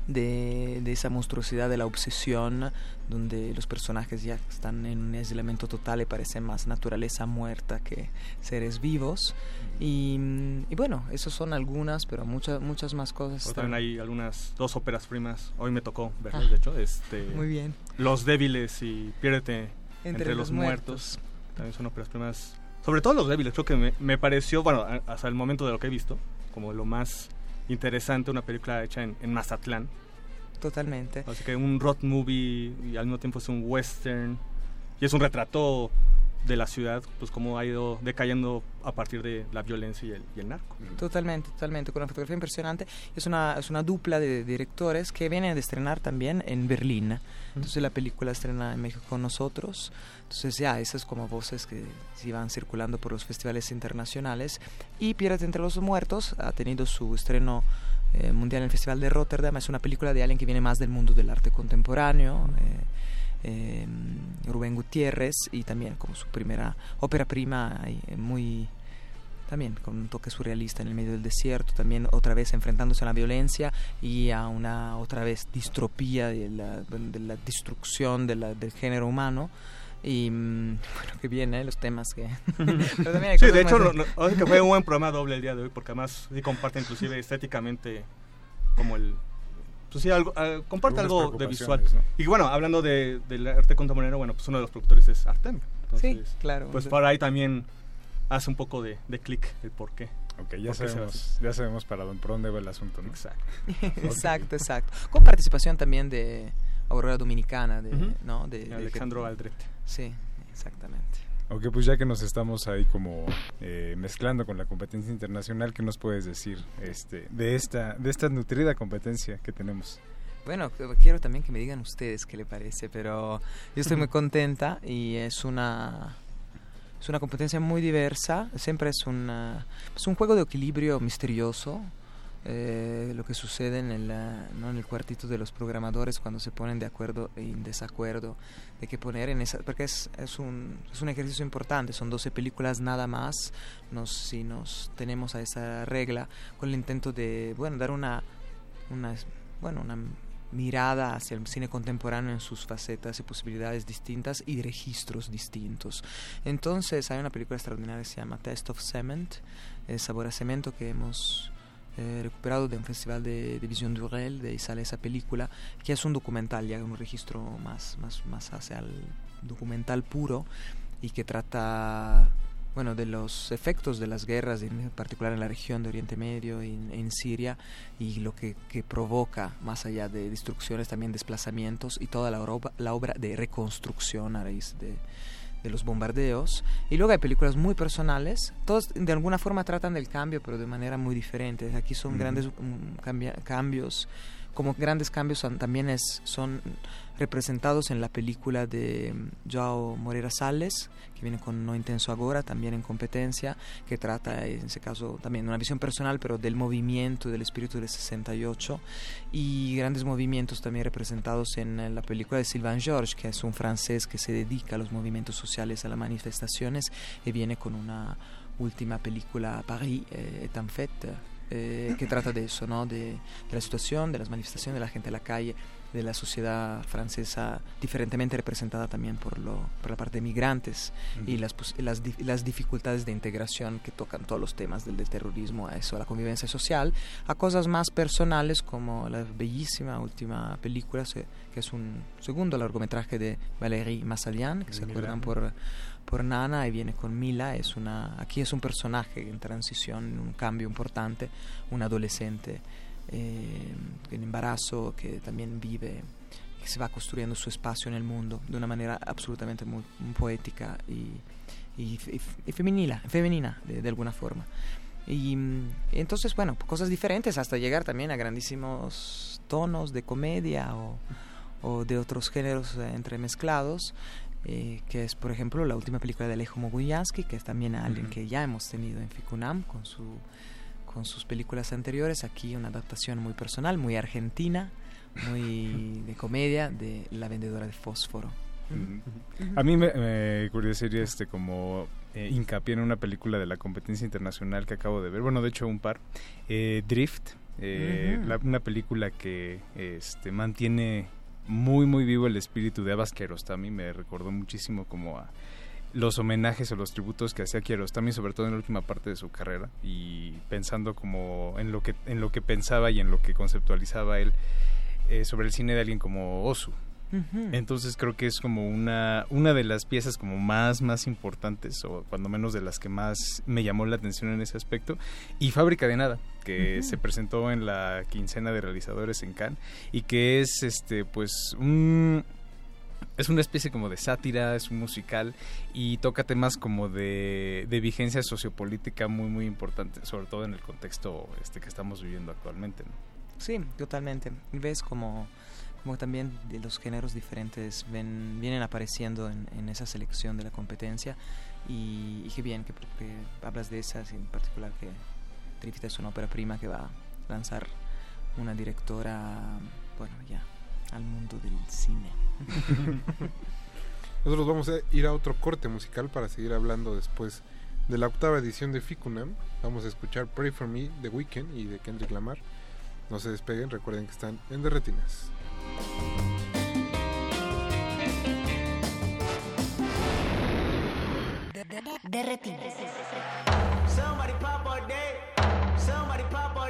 de, de esa monstruosidad de la obsesión, donde los personajes ya están en un aislamiento total y parecen más naturaleza muerta que seres vivos. Y, mm, y bueno, esas son algunas, pero muchas muchas más cosas. Pero están- también hay algunas dos óperas primas. Hoy me tocó verlas, Ah, de hecho. Este, muy bien. Los débiles y Piérdete entre, los, muertos. También son óperas primas. Sobre todo Los débiles, creo que me, me pareció, bueno, a- hasta el momento de lo que he visto, como lo más interesante, una película hecha en, en Mazatlán. Totalmente. Así que un road movie y al mismo tiempo es un western. Y es un retrato de la ciudad, pues cómo ha ido decayendo a partir de la violencia y el, y el narco. Totalmente, totalmente, con una fotografía impresionante. Es una, es una dupla de directores que vienen de estrenar también en Berlín. Entonces la película estrena en México con nosotros. Entonces ya, esas como voces que se van circulando por los festivales internacionales. Y Piérdete entre los muertos ha tenido su estreno eh, mundial en el Festival de Rotterdam. Es una película de alguien que viene más del mundo del arte contemporáneo. eh, eh, Rubén Gutiérrez y también como su primera ópera prima eh, muy también con un toque surrealista en el medio del desierto, también otra vez enfrentándose a la violencia y a una otra vez distropía de la, de la destrucción de la- del género humano. Y mm, bueno, que bien, ¿eh? los temas que... Pero también hay Sí, de hecho, ahora que fue un buen programa doble el día de hoy, porque además sí comparte inclusive estéticamente como el... Pues sí, algo, ah, comparte algo de visual. Y bueno, hablando de, del arte contemporáneo, bueno, pues uno de los productores es Artem. Sí, Entonces, claro. Pues por ahí también hace un poco de, de clic el por qué. Ok, ya sabemos, ya sabemos para dónde, por dónde va el asunto, ¿no? Exacto. exacto, exacto. Con participación también de Aurora Dominicana, de. ¿no? De, de- Alejandro Aldrete. Sí, exactamente. Ok, pues ya que nos estamos ahí como eh, mezclando con la competencia internacional, ¿qué nos puedes decir este, de esta de esta nutrida competencia que tenemos? Bueno, qu- quiero también que me digan ustedes qué le parece, pero yo estoy muy contenta y es una es una competencia muy diversa, siempre es, una, es un juego de equilibrio misterioso. Eh, lo que sucede en el, ¿no? en el cuartito de los programadores cuando se ponen de acuerdo y en desacuerdo de qué poner en esa porque es, es, un, es un ejercicio importante son 12 películas nada más nos, si nos tenemos a esa regla con el intento de bueno dar una, una bueno una mirada hacia el cine contemporáneo en sus facetas y posibilidades distintas y registros distintos. Entonces hay una película extraordinaria que se llama Test of Cement, el sabor a cemento que hemos eh, recuperado de un festival de, de Vision Durel, de ahí sale esa película, que es un documental, ya un registro más, más, más hacia el documental puro y que trata bueno, de los efectos de las guerras, en particular en la región de Oriente Medio y en, Siria, y lo que, que, provoca, más allá de destrucciones, también desplazamientos y toda la, obra, la obra de reconstrucción a raíz de, de los bombardeos. Y luego hay películas muy personales, todos de alguna forma tratan del cambio, pero de manera muy diferente. Aquí son grandes um, cambia, cambios como grandes cambios también es, son representados en la película de mm, Joao Moreira Sales, que viene con No Intenso Agora, también en competencia, que trata en ese caso también una visión personal, pero del movimiento, del espíritu del 68, y grandes movimientos también representados en la película de Sylvain Georges, que es un francés que se dedica a los movimientos sociales, a las manifestaciones, y viene con una última película, Paris eh, est en fête, eh, que trata de eso, ¿no? De, de, la situación, de las manifestaciones, de la gente en la calle, de la sociedad francesa diferentemente representada también por, lo, por la parte de migrantes uh -huh. y las, las, las, dificultades de integración que tocan todos los temas del, del, terrorismo, a eso, a la convivencia social, a cosas más personales como la bellísima última película, que es un segundo largometraje de Valérie Massalian, que se acuerdan por por Nana y viene con Mila, es una, aquí es un personaje en transición, un cambio importante, un adolescente eh, en embarazo que también vive, que se va construyendo su espacio en el mundo de una manera absolutamente muy, muy poética y, y, y, femenina, femenina de, de alguna forma. Y, entonces, bueno, cosas diferentes hasta llegar también a grandísimos tonos de comedia o, o de otros géneros eh, entremezclados eh, que es por ejemplo la última película de Alejo Moguyansky, que es también alguien uh -huh. que ya hemos tenido en Ficunam con, su, con sus películas anteriores, aquí una adaptación muy personal, muy argentina, muy de comedia de La vendedora de fósforo. Uh -huh. A mí me, me curiosaría este como eh, hincapié en una película de la competencia internacional que acabo de ver, bueno de hecho un par, eh, Drift, eh, uh -huh. la, una película que este, mantiene muy muy vivo el espíritu de Abbas Kiarostami me recordó muchísimo como a los homenajes o los tributos que hacía Kiarostami sobre todo en la última parte de su carrera y pensando como en lo que en lo que pensaba y en lo que conceptualizaba él eh, sobre el cine de alguien como Osu Uh -huh. Entonces creo que es como una, una de las piezas como más, más importantes o cuando menos de las que más me llamó la atención en ese aspecto. Y Fábrica de Nada, que uh -huh. se presentó en la quincena de realizadores en Cannes y que es este pues un es una especie como de sátira, es un musical y toca temas como de, de vigencia sociopolítica muy muy importante, sobre todo en el contexto este que estamos viviendo actualmente. ¿no? Sí, totalmente. Ves como como también de los géneros diferentes ven, vienen apareciendo en, en, esa selección de la competencia y, y qué bien que, que, hablas de esas, en particular que Drift es una ópera prima que va a lanzar una directora, bueno, ya al mundo del cine. Nosotros vamos a ir a otro corte musical para seguir hablando después de la octava edición de Ficunam. Vamos a escuchar Pray for Me de Weekend y de Kendrick Lamar. No se despeguen, recuerden que están en The Retinas. Somebody pop day. Somebody pop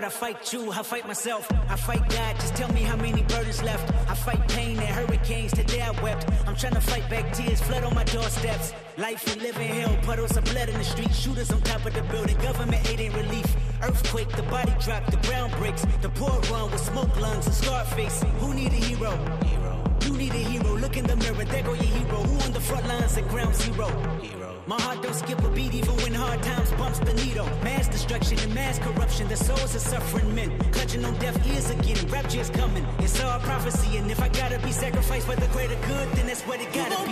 world, I fight you, I fight myself, I fight God. Just tell me how many burdens left. I fight pain and hurricanes, today I wept. I'm trying to fight back tears, flood on my doorsteps. Life live in hell, puddles of blood in the street, shooters on top of the building, government aid ain't relief. Earthquake, the body drop, the ground breaks, the poor run with smoke lungs and scar face. Who need a hero? You need a hero. Look in the mirror, there go your hero. Who on the front lines at ground zero? My skip a beat even when hard times bumps the needle. Mass destruction and mass corruption. The souls of suffering men. Clutching on deaf ears again. Rapture is coming. It's all prophecy. And if I gotta be sacrificed for the greater good, then that's what it gotta be.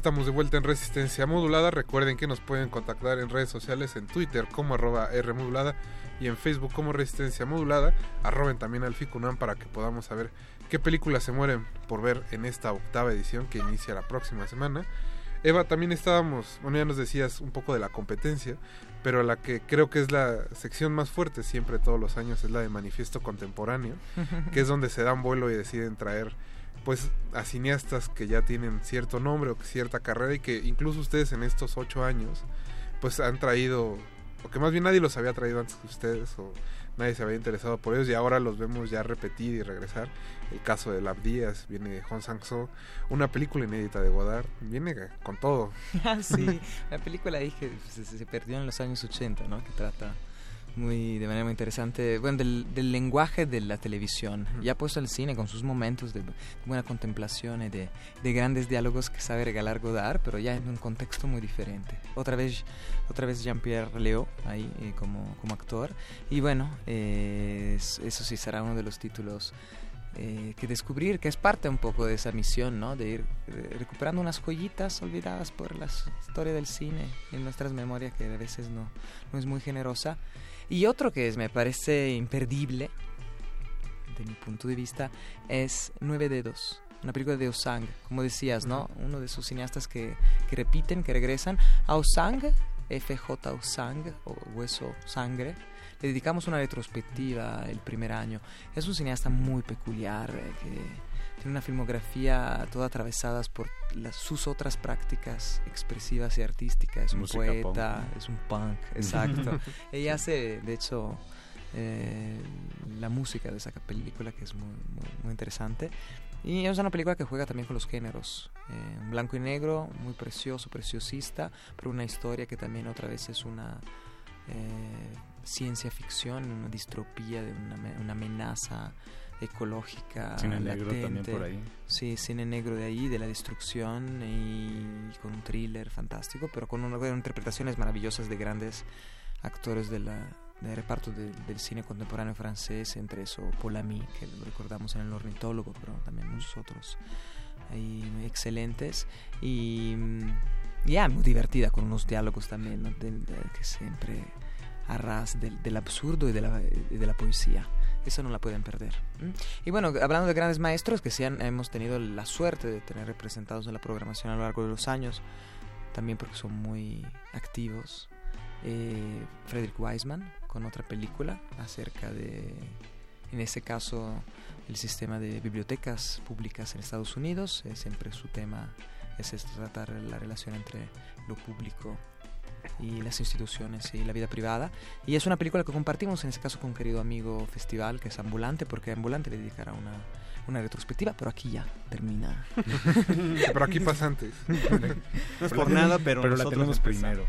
Estamos de vuelta en Resistencia Modulada. Recuerden que nos pueden contactar en redes sociales, en Twitter como arroba Rmodulada y en Facebook como Resistencia Modulada. Arroben también al FICUNAM para que podamos saber qué películas se mueren por ver en esta octava edición que inicia la próxima semana. Eva, también estábamos, bueno, ya nos decías un poco de la competencia, pero la que creo que es la sección más fuerte siempre todos los años es la de Manifiesto Contemporáneo, que es donde se dan vuelo y deciden traer pues a cineastas que ya tienen cierto nombre o cierta carrera y que incluso ustedes en estos ocho años pues han traído o que más bien nadie los había traído antes que ustedes o nadie se había interesado por ellos y ahora los vemos ya repetir y regresar. El caso de Labdías viene de Hong Sang-soo una película inédita de Godard viene con todo. Ah, sí, la película que se, se perdió en los años 80, ¿no? Que trata muy de manera muy interesante, bueno, del, del lenguaje de la televisión, ya puesto el cine con sus momentos de, buena contemplación y de, de grandes diálogos que sabe regalar Godard, pero ya en un contexto muy diferente. Otra vez, otra vez Jean-Pierre Léo ahí eh, como, como actor, y bueno, eh, es- eso sí será uno de los títulos eh, que descubrir, que es parte un poco de esa misión, ¿no? De ir recuperando unas joyitas olvidadas por la historia del cine en nuestras memorias, que a veces no, no es muy generosa. Y otro que es, me parece imperdible, de mi punto de vista, es Nueve Dedos. Una película de Osang, como decías, ¿no? Uno de esos cineastas que, que repiten, que regresan. A Osang, FJ Osang, o Hueso Sangre, le dedicamos una retrospectiva el primer año. Es un cineasta muy peculiar, eh, que tiene una filmografía toda atravesada por las, sus otras prácticas expresivas y artísticas. Es un poeta, punk. es un punk, exacto. Ella hace, de hecho, eh, la música de esa película que es muy, muy, muy interesante. Y es una película que juega también con los géneros. eh, blanco y negro, muy precioso, preciosista, pero una historia que también otra vez es una eh, ciencia ficción, una distropía de una amenaza ecológica. Cine negro también por ahí. Sí, cine negro de ahí, de la destrucción y con un thriller fantástico, pero con una- interpretaciones maravillosas de grandes actores de la, de reparto de- del cine contemporáneo francés, entre eso Ami, que lo recordamos en El Ornitólogo, pero también muchos otros ahí excelentes. Y, Ya, muy divertida, con unos diálogos también, ¿no? de, de, que siempre arras del, del absurdo y de, la, y de la poesía. Eso no la pueden perder. ¿m? Y bueno, hablando de grandes maestros que sí han- hemos tenido la suerte de tener representados en la programación a lo largo de los años, también porque son muy activos. Eh, Frederick Wiseman con otra película acerca de, en este caso, el sistema de bibliotecas públicas en Estados Unidos. Eh, siempre su tema es este, tratar la relación entre lo público y las instituciones y la vida privada. Y es una película que compartimos en este caso con un querido amigo festival que es Ambulante, porque Ambulante le dedicará una, una retrospectiva, pero aquí ya termina. pero aquí pasa antes. No es por nada, pero, Pero la nosotros tenemos empezamos.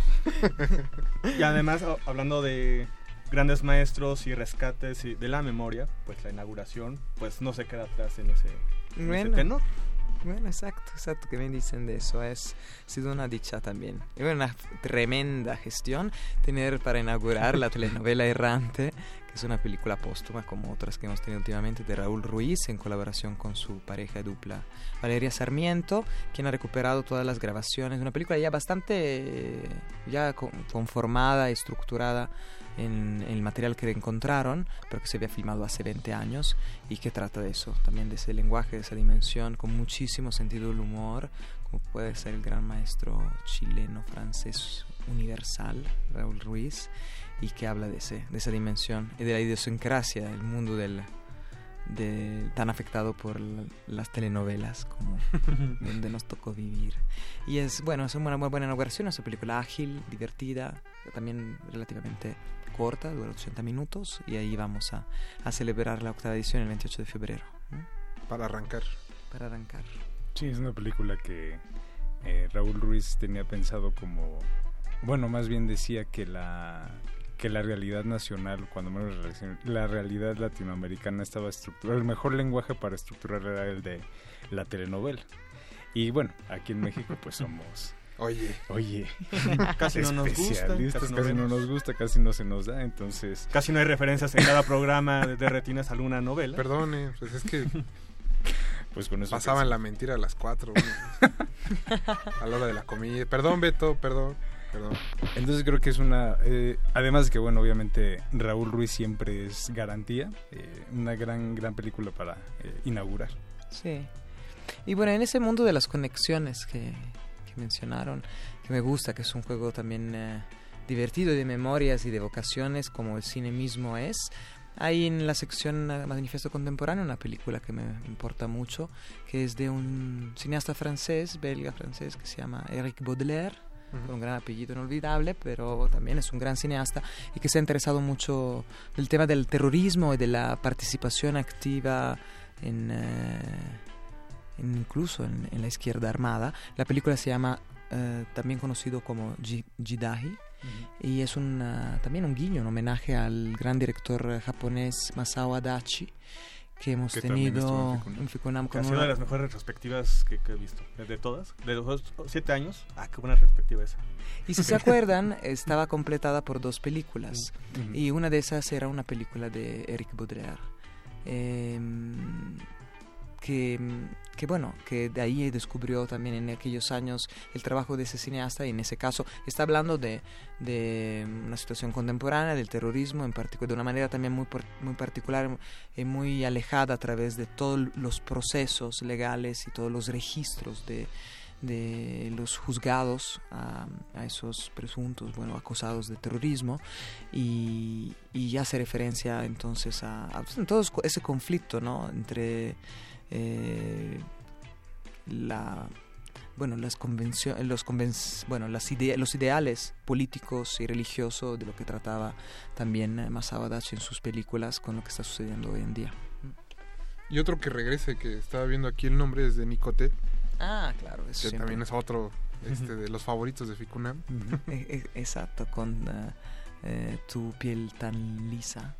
y además, hablando de grandes maestros y rescates y de la memoria, pues la inauguración, pues no se queda atrás en ese, en ese Bueno. tenor. Bueno, exacto, exacto, que me dicen de eso. Es ha sido una dicha también. Y una tremenda gestión tener para inaugurar la telenovela Errante, que es una película póstuma como otras que hemos tenido últimamente de Raúl Ruiz en colaboración con su pareja dupla Valeria Sarmiento, quien ha recuperado todas las grabaciones. Una película ya bastante eh, ya con- conformada, estructurada en, en el material que encontraron, pero que se había filmado hace 20 años y que trata de eso, también de ese lenguaje, de esa dimensión, con muchísimo sentido del humor, como puede ser el gran maestro chileno, francés, universal, Raúl Ruiz, y que habla de, ese, de esa dimensión y de la idiosincrasia del mundo del, de- tan afectado por las telenovelas como donde nos tocó vivir. Y es, bueno, es una muy buena inauguración, es una película ágil, divertida, también relativamente corta, dura 80 minutos, y ahí vamos a, a celebrar la octava edición el 28 de febrero. ¿no? Para arrancar. Para arrancar. Sí, es una película que eh, Raúl Ruiz tenía pensado como, bueno, más bien decía que la que la realidad nacional, cuando menos la realidad latinoamericana estaba estructurada, el mejor lenguaje para estructurar era el de la telenovela. Y bueno, aquí en México pues somos Oye. Oye, Casi no nos gusta, casi no casi no nos gusta, casi no se nos da, entonces Casi no hay referencias en cada programa de, de Retinas a alguna novela. Perdone, pues es que pues con eso pasaban la mentira a las 4 a la hora de la comida. Perdón, Beto, perdón. Perdón. Entonces creo que es una... eh, además de que, bueno, obviamente Raúl Ruiz siempre es garantía, eh, una gran, gran película para eh, inaugurar. Sí. Y bueno, en ese mundo de las conexiones que, que mencionaron, que me gusta, que es un juego también eh, divertido de memorias y de vocaciones, como el cine mismo es, hay en la sección eh, Manifiesto Contemporáneo una película que me importa mucho, que es de un cineasta francés, belga francés, que se llama Eric Baudelaire, con un gran apellido inolvidable, pero también es un gran cineasta y que se ha interesado mucho del tema del terrorismo y de la participación activa en, eh, en- incluso en, en la izquierda armada. La película se llama eh, también conocido como Ji- Jidahi y es una- también un guiño, un homenaje al gran director eh, japonés Masao Adachi que hemos Que tenido en Ficunam con una- de las mejores retrospectivas que, que he visto. De todas. De los siete años. Ah, qué buena retrospectiva esa. Y si se acuerdan, estaba completada por dos películas. Ujú. Y una de esas era una película de Eric Baudelaire. Em, que, que bueno, que de ahí descubrió también en aquellos años el trabajo de ese cineasta y en ese caso está hablando de, de una situación contemporánea, del terrorismo en particular, de una manera también muy, muy particular y muy alejada a través de todos los procesos legales y todos los registros de, de los juzgados a, a esos presuntos, bueno, acusados de terrorismo y, y hace referencia entonces a, a pues, todo ese conflicto, ¿no? Entre eh, la bueno las convencio- los conven- bueno las ide- los ideales políticos y religiosos de lo que trataba también eh, Masao Adachi en sus películas con lo que está sucediendo hoy en día. Y otro que regrese, que estaba viendo aquí el nombre, es de Nicoté. Ah, claro, eso Que siempre. también es otro este, de los favoritos de Ficunam. E- e- Exacto, con eh, eh, tu piel tan lisa.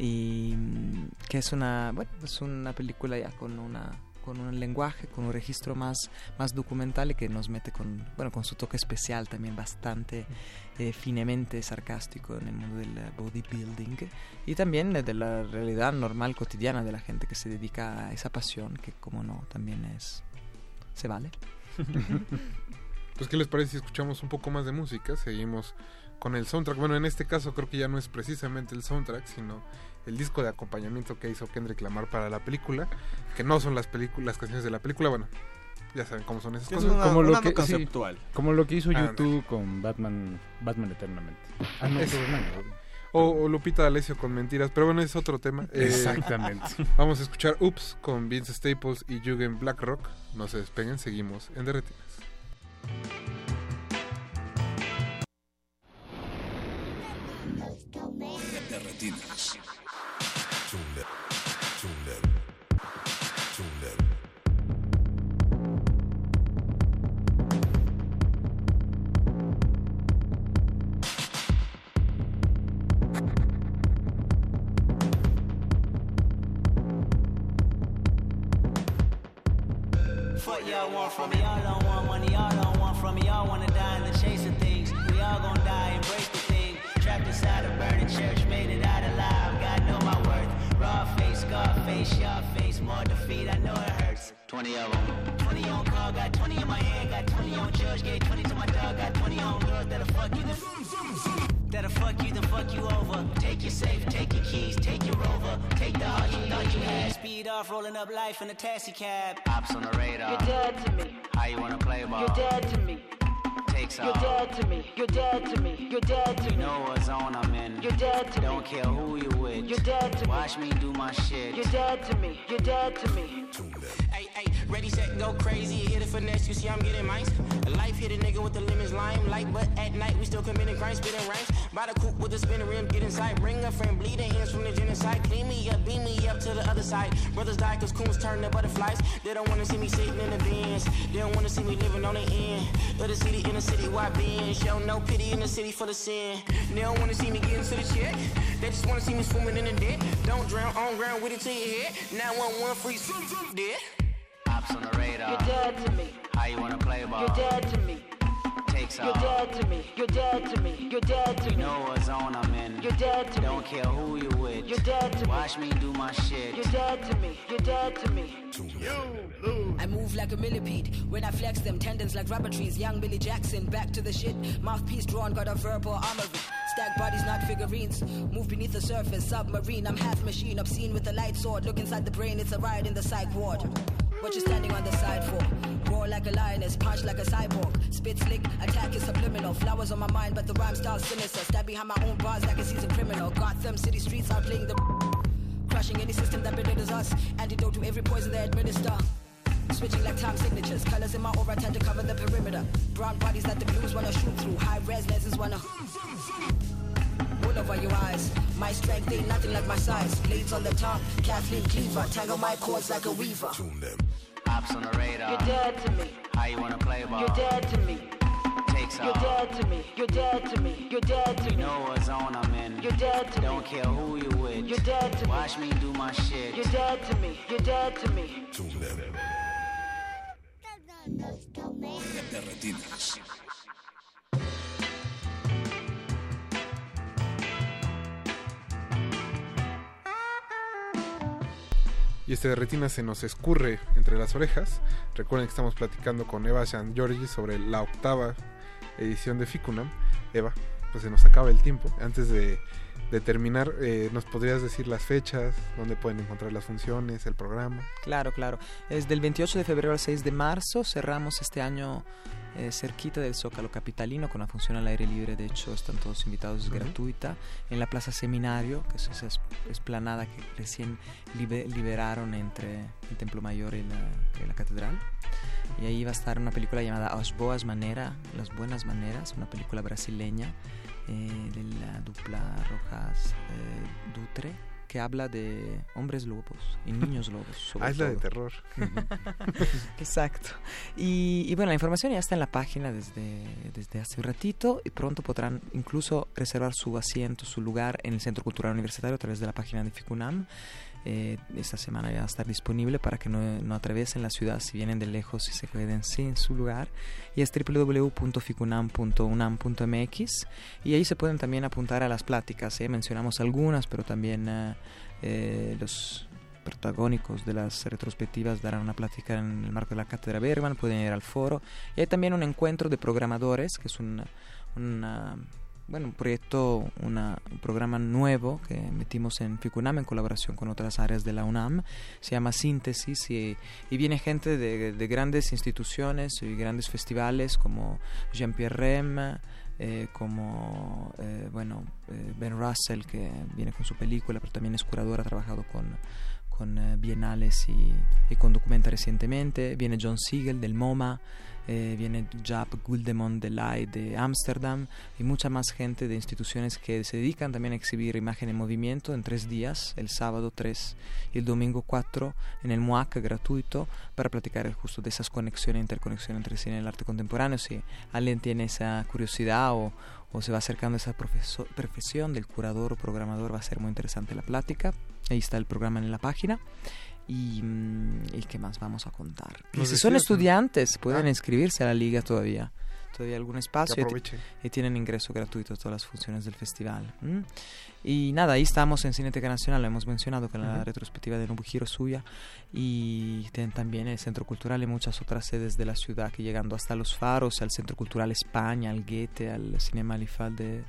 Y mm, que es una, bueno, es una película ya con una con un lenguaje, con un registro más, más documental y que nos mete con, bueno, con su toque especial también bastante eh, finemente sarcástico en el mundo del eh, bodybuilding y también eh, de la realidad normal cotidiana de la gente que se dedica a esa pasión que como no también es se vale Pues, ¿qué les parece si escuchamos un poco más de música? Seguimos con el soundtrack. Bueno, en este caso creo que ya no es precisamente el soundtrack, sino el disco de acompañamiento que hizo Kendrick Lamar para la película, que no son las películas, las canciones de la película, bueno, ya saben cómo son esas cosas. como, lo que, conceptual. como lo que hizo YouTube con Batman, Batman Eternamente. Ah, no, o, Lupita D'Alessio con mentiras, pero bueno, es otro tema. Eh, Exactamente. vamos a escuchar Oops con Vince Staples y Jürgen Blackrock. No se despeguen, seguimos en Derretinas. Derretinas. 20 of them. 20 on call, got 20 in my hand, got 20 on judge, gave 20 to my dog, got 20 on girls that'll fuck you. Then... That'll fuck you, then fuck you over. Take your safe, take your keys, take your rover. Take the heart you thought you had. Speed off, rolling up life in a taxi cab. Ops on the radar. You're dead to me. How you wanna play ball? You're dead to me. Takes off. You're dead to me. You're dead to me. You're dead to me. You know what zone I'm in. You're dead to Don't me. Don't care who you with. You're dead to Watch me. Watch me do my shit. You're dead to me. You're dead to me. Hey, hey, ready, set, go crazy. Hit it finesse, you see I'm getting mines. Life hit a nigga with the limits, limelight. But at night, we still committing crimes, spitting rhymes. By the coupe with the spinning rim, get inside. Bring a friend, bleed the hands from the genocide. Clean me up, beam me up to the other side. Brothers die cause coons turn to butterflies. They don't wanna see me sitting in the bins. They don't wanna see me living on the end of the city in the city wide being. Show no pity in the city for the sin. They don't wanna see me getting to the check. They just wanna see me swimming in the dead. Don't drown on ground with it to your head. 911 freeze, dead. Ops on the radar. You're dead to me. How you wanna play ball? You're dead to me. Takes You're off. dead to me. You're dead to me. You're dead to you me. You know what zone I'm in. You're dead to Don't me. Don't care who you with. You're dead to Watch me. Watch me do my shit. You're dead to me. You're dead to me. I move like a millipede when I flex them tendons like rubber trees. Young Billy Jackson, back to the shit. Mouthpiece drawn, got a verbal armory. Stack bodies, not figurines. Move beneath the surface, submarine. I'm half machine, obscene with a light sword. Look inside the brain, it's a ride in the psych ward. What you standing on the side for? Roar like a lioness, punch like a cyborg. Spit slick, attack is subliminal. Flowers on my mind, but the rhyme style sinister. Stab behind my own bars like a seasoned criminal. Gotham City streets are playing the. Crushing any system that belittles us. Antidote to every poison they administer. Switching like time signatures. Colors in my aura tend to cover the perimeter. Brown bodies that the blues wanna shoot through. High res lenses wanna. Wool over your eyes. My strength ain't nothing like my size. Blades on the top, Kathleen Cleaver. Tangle my cords like a weaver. Ops on the radar. You're dead to me. How you wanna play ball? You're dead to me. Takes off. You're dead to me. You're dead to me. You're dead to you me. You know what zone I'm in. You're dead to Don't me. Don't care who you with. You're dead to Watch me. Watch me do my shit. You're dead to me. You're dead to me. Tune them. Derretinas. Y este de retina se nos escurre entre las orejas. Recuerden que estamos platicando con Eva San Giorgi sobre la octava edición de Ficunam. Eva, pues se nos acaba el tiempo. Antes de, terminar, eh, ¿nos podrías decir las fechas, dónde pueden encontrar las funciones, el programa? Claro, claro. Es del 28 de febrero al 6 de marzo. Cerramos este año eh, cerquita del Zócalo Capitalino con la función al aire libre. De hecho, están todos invitados, es gratuita. En la Plaza Seminario, que es esa esplanada que recién liberaron entre el Templo Mayor y la, Catedral. Y ahí va a estar una película llamada As Boas Manera, Las Buenas Maneras, una película brasileña eh, de la dupla Rojas eh, Dutre que habla de hombres lobos y niños lobos. ah, es la de terror. Exacto. Y, bueno, la información ya está en la página desde, desde hace un ratito y pronto podrán incluso reservar su asiento, su lugar en el Centro Cultural Universitario a través de la página de FICUNAM. Eh, esta semana ya va a estar disponible para que no, no atraviesen la ciudad si vienen de lejos y se queden sin su lugar. Y es www.ficunam.unam.mx y ahí se pueden también apuntar a las pláticas. ¿eh? Mencionamos algunas, pero también eh, los protagónicos de las retrospectivas darán una plática en el marco de la cátedra Bergman, pueden ir al foro. Y hay también un encuentro de programadores, que es un bueno, un proyecto, un programa nuevo que metimos en Ficunam en colaboración con otras áreas de la UNAM. Se llama Síntesis y, viene gente de, grandes instituciones y grandes festivales como Jean-Pierre Rem, eh, como eh, bueno, eh, Ben Russell, que viene con su película, pero también es curador, ha trabajado con, con bienales y, y con Documenta recientemente. Viene John Siegel del MoMA eh, viene Jap Guldemond de LAI de Ámsterdam y mucha más gente de instituciones que se dedican también a exhibir imagen en movimiento en tres días, el sábado 3 y el domingo 4 en el MUAC gratuito para platicar justo de esas conexiones, interconexión entre cine y el arte contemporáneo. Si alguien tiene esa curiosidad o, o se va acercando a esa profesión del curador o programador, va a ser muy interesante la plática. Ahí está el programa en la página. Y, mm, ¿Y qué más vamos a contar? si son estudiantes, pueden ah. inscribirse a la liga todavía. Todavía algún espacio y, tienen ingreso gratuito a todas las funciones del festival. Y nada, ahí estamos en Cineteca Nacional, lo hemos mencionado con la retrospectiva de Nobuhiro suya y tienen también el Centro Cultural y muchas otras sedes de la ciudad que llegando hasta los faros, al Centro Cultural España, al Goethe, al Cinema Alifal de,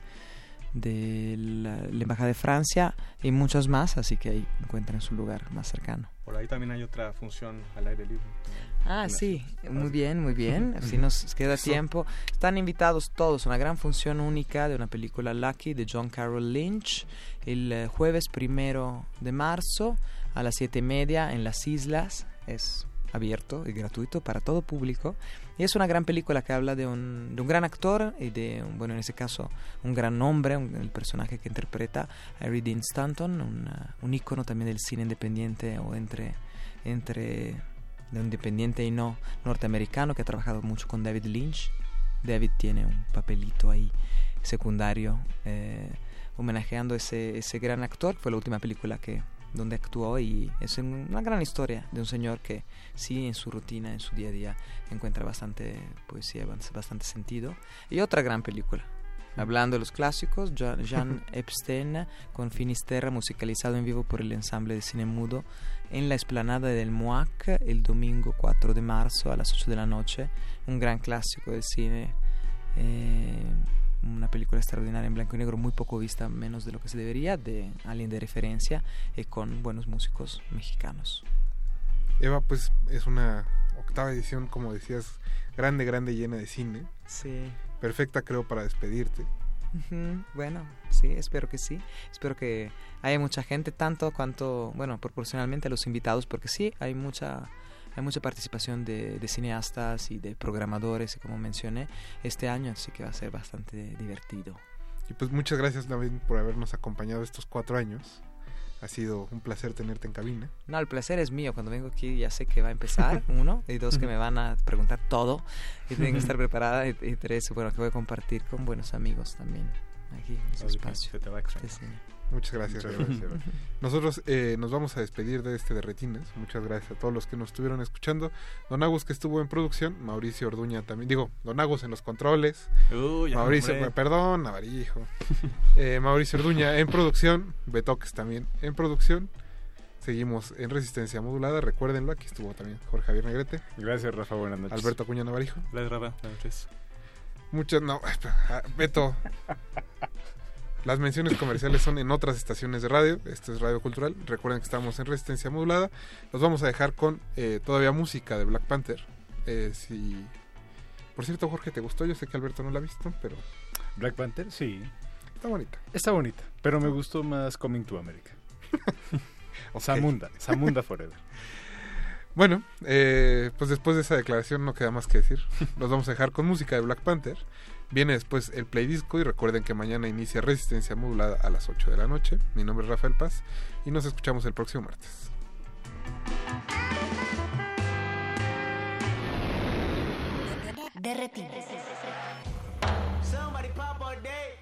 de la, Embajada de Francia y muchos más, así que ahí encuentran su lugar más cercano. Por ahí también hay otra función al aire libre. Ah, sí, muy bien, muy bien. Así nos queda tiempo. Están invitados todos a una gran función única de una película Lucky de John Carroll Lynch el eh, jueves primero de marzo a las siete y media en las islas. Es abierto y gratuito para todo público. Y es una gran película que habla de un, un gran actor y de, un, bueno, en ese caso, un gran nombre, el personaje que interpreta Harry Dean Stanton, un, un ícono también del cine independiente o entre, entre de un independiente y no norteamericano que ha trabajado mucho con David Lynch. David tiene un papelito ahí secundario eh, homenajeando ese, ese gran actor. Fue la última película que, donde actuó y es una gran historia de un señor que sí en su rutina, en su día a día encuentra bastante poesía, bastante sentido. Y otra gran película, hablando de los clásicos, Jean Epstein con Finisterra musicalizado en vivo por el ensamble de cine mudo en la explanada del MUAC el domingo 4 de marzo a las 8 de la noche, un gran clásico del cine. Eh, una película extraordinaria en blanco y negro, muy poco vista, menos de lo que se debería, de alguien de referencia y con buenos músicos mexicanos. Eva, pues es una octava edición, como decías, grande, grande, llena de cine. Sí. Perfecta, creo, para despedirte. Bueno, sí, espero que sí. Espero que haya mucha gente, tanto cuanto, bueno, proporcionalmente a los invitados, porque sí, hay mucha hay mucha participación de, cineastas y de programadores, como mencioné, este año, así que va a ser bastante divertido. Y pues muchas gracias David por habernos acompañado estos cuatro años. Ha sido un placer tenerte en cabina. No, el placer es mío. Cuando vengo aquí ya sé que va a empezar, uno, y dos, que me van a preguntar todo y tengo que estar preparada, y, tres, bueno, que voy a compartir con buenos amigos también aquí en su espacio. te va a Muchas gracias. Nosotros eh, nos vamos a despedir de este de Retinas. Muchas gracias a todos los que nos estuvieron escuchando. Don Agus que estuvo en producción, Mauricio Orduña también. Digo, Don Agus en los controles. Mauricio, perdón, Navarijo. eh, Mauricio Orduña en producción. Betoques también en producción. Seguimos en Resistencia Modulada. Recuérdenlo, aquí estuvo también Jorge Javier Negrete. Gracias, Rafa. Buenas noches. Alberto Acuña Navarijo. Gracias, Rafa. Buenas noches. Muchas, no, ah, Beto. Las menciones comerciales son en otras estaciones de radio. Esto es Radio Cultural. Recuerden que estamos en Resistencia Modulada. Los vamos a dejar con eh, todavía música de Black Panther. Eh, si... Por cierto, Jorge, ¿te gustó? Yo sé que Alberto no la ha visto, pero... Black Panther, sí. Está bonita. Está bonita, pero me gustó más Coming to America. o Samunda, Samunda Forever. Bueno, eh, pues después de esa declaración no queda más que decir. Los vamos a dejar con música de Black Panther. Viene después el Play Disco y recuerden que mañana inicia Resistencia Modulada a las 8 de la noche. Mi nombre es Rafael Paz y nos escuchamos el próximo martes. Somebody pop a day,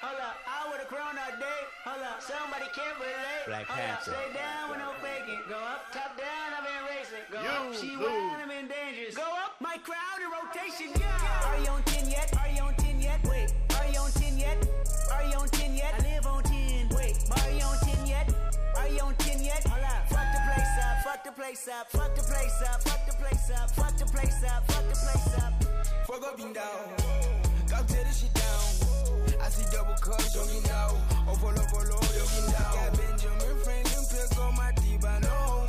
hold up. Somebody on their way, hold up. I would have grown all day, hold up. Somebody can't relate. Black Panther. Stay down with no faking. Go up, top down, I've been racing. Go you, up, she wild, I'm in dangerous. Go up, my crowd in rotation. Yeah. Are you on 10 yet? Are you on 10 yet? Wait, are you on 10 yet? Are you on 10 yet? I live on 10. Wait, are you on 10 yet? Are you on tin yet? Holla, fuck the place up, fuck the place up, fuck the place up, fuck the place up, fuck the place up. Fuck the place up Fuck and down, go tear this shit down. I see double cups, you know. Oh, follow, you down. Got Benjamin Franklin, pick on my deep, I know.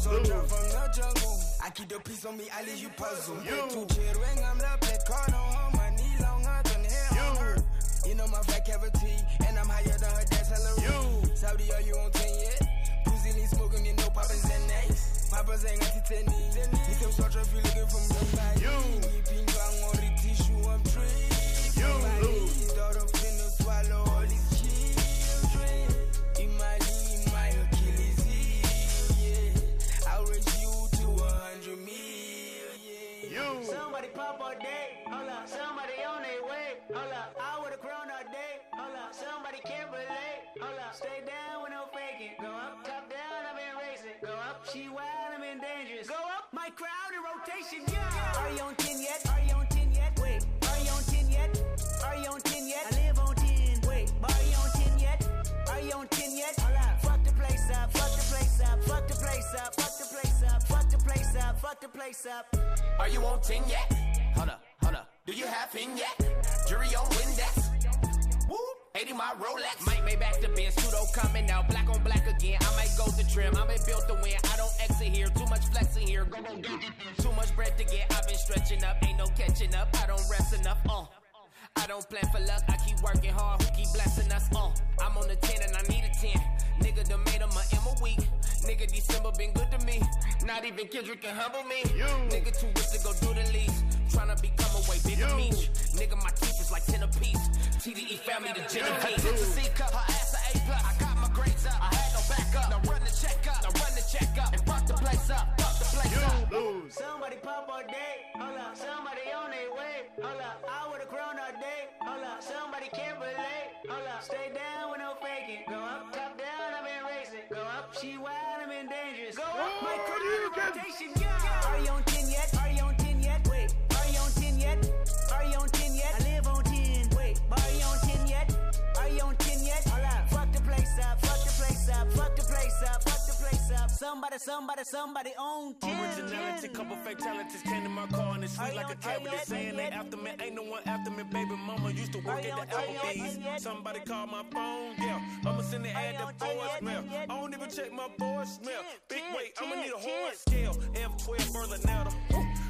Soldier from the jungle. I keep the peace on me, I leave you puzzle. You. Two ring, I'm the black card on my knee, longer than hell. You. You know my fat cavity, and I'm higher than her dad's salary. You. Saudi, are you on 10 yet? Lean smoking, you know Papa's and Ace. Papa's ain't got tenny. He tell such if you looking from somebody. You. You on the tissue, I'm tree. You. Somebody pop all day, hold up. Somebody on their way, hold up. I would've grown all day, hold up. Somebody can't relate, hold up. Stay down with no faking. Go up, top down, I've been racing. Go up, she wild, I'm in dangerous. Go up, my crowd in rotation, yeah. Are you on 10 yet? Are you on 10 yet? Wait, are you on 10 yet? Are you on 10 yet? I live on 10. Wait, are you on 10 yet? Are you on 10 yet? Hold up, fuck the place up, fuck the place up, fuck the place up, fuck fuck the place up. Are you on 10 yet? Hold up, hold up. Do you have pin yet? Jury on Windex. Woo! 80 my Rolex. Might make back the Benz. Pseudo coming out. Black on black again. I might go to trim. I may built to win. I don't exit here. Too much flexing here. Go, go, it. Too much bread to get. I've been stretching up. Ain't no catching up. I don't rest enough. Uh. I don't plan for luck, I keep working hard, who keep blessing us, uh. I'm on the 10 and I need a 10. Nigga done made him a M a week. Nigga December been good to me. Not even Kendrick can humble me. You. Nigga too rich to go do the least. Tryna become a way bigger meat. Nigga, my teeth is like 10 apiece. TDE family the. It's a C cup, her ass a A plus. I got my grades up, I had no backup. Now run the check up, now run the check up. And fuck the place up, fuck Lose. Somebody pop all day, hold up. Somebody on their way, hold up. I would've grown all day, hold up. Somebody can't relate, hold up. Stay down with no faking. Go up, top down, I've been racing. Go up, she wild, I'm in dangerous. Go up, my crowd rotation, yeah. Are you on 10 yet? Are you on Somebody, somebody, somebody on 10. Originality, couple fatalities came to my car and it's sweet like a cabinet. Saying they after me, ain't no one after me. Baby mama used to work at the Applebee's. Somebody called my phone, yeah. I'ma send it ad the voicemail. I don't even check my voicemail. Big weight, I'ma need a horn scale. F12 Berlinetta.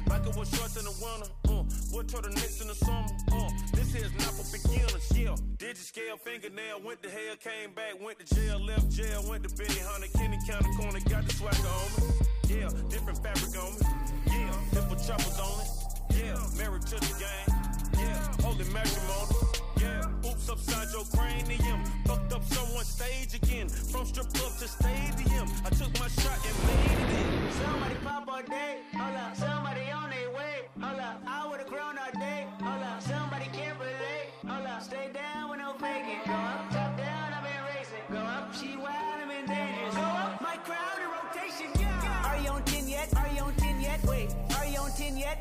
Michael was shorts in the winter. Uh, what turtlenecks in the summer? Uh, this here's not for beginners, yeah. did you scale, fingernail, went to hell, came back, went to jail, left jail, went to Benny Hunter, Kenny County Corner, got the swagger on me. Yeah, different fabric on me. Yeah, different choppers on it. Yeah, married to the game. Yeah, holy matrimony. Yeah, oops upside your cranium. Fucked up someone's stage again. From strip club to stadium. I took my shot and made it in. Somebody pop all day, hold up. Somebody on their way, hold up. I would've grown all day, hold up. Somebody can't relate, hold up. Stay down with no faking. Go up, top down, I've been racing. Go up, she wild, I'm in dangerous. Go up, my crowd in rotation, yeah. Are you on 10 yet? Are you on 10 yet? Wait, are you on 10 yet?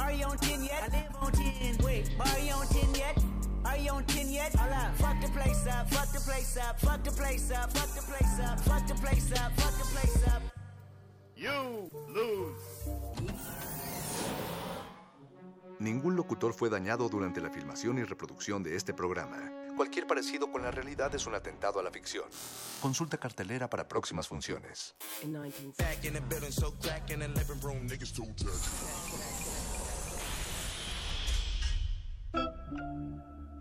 Are you on 10 yet? I live on 10. Wait, are you on 10 yet? Are you on 10 yet? Hold up. Fuck the place up, fuck the place up, fuck the place up, fuck the place up, fuck the place up, fuck the place up. You lose. Ningún locutor fue dañado durante la filmación y reproducción de este programa. Cualquier parecido con la realidad es un atentado a la ficción. Consulta cartelera para próximas funciones.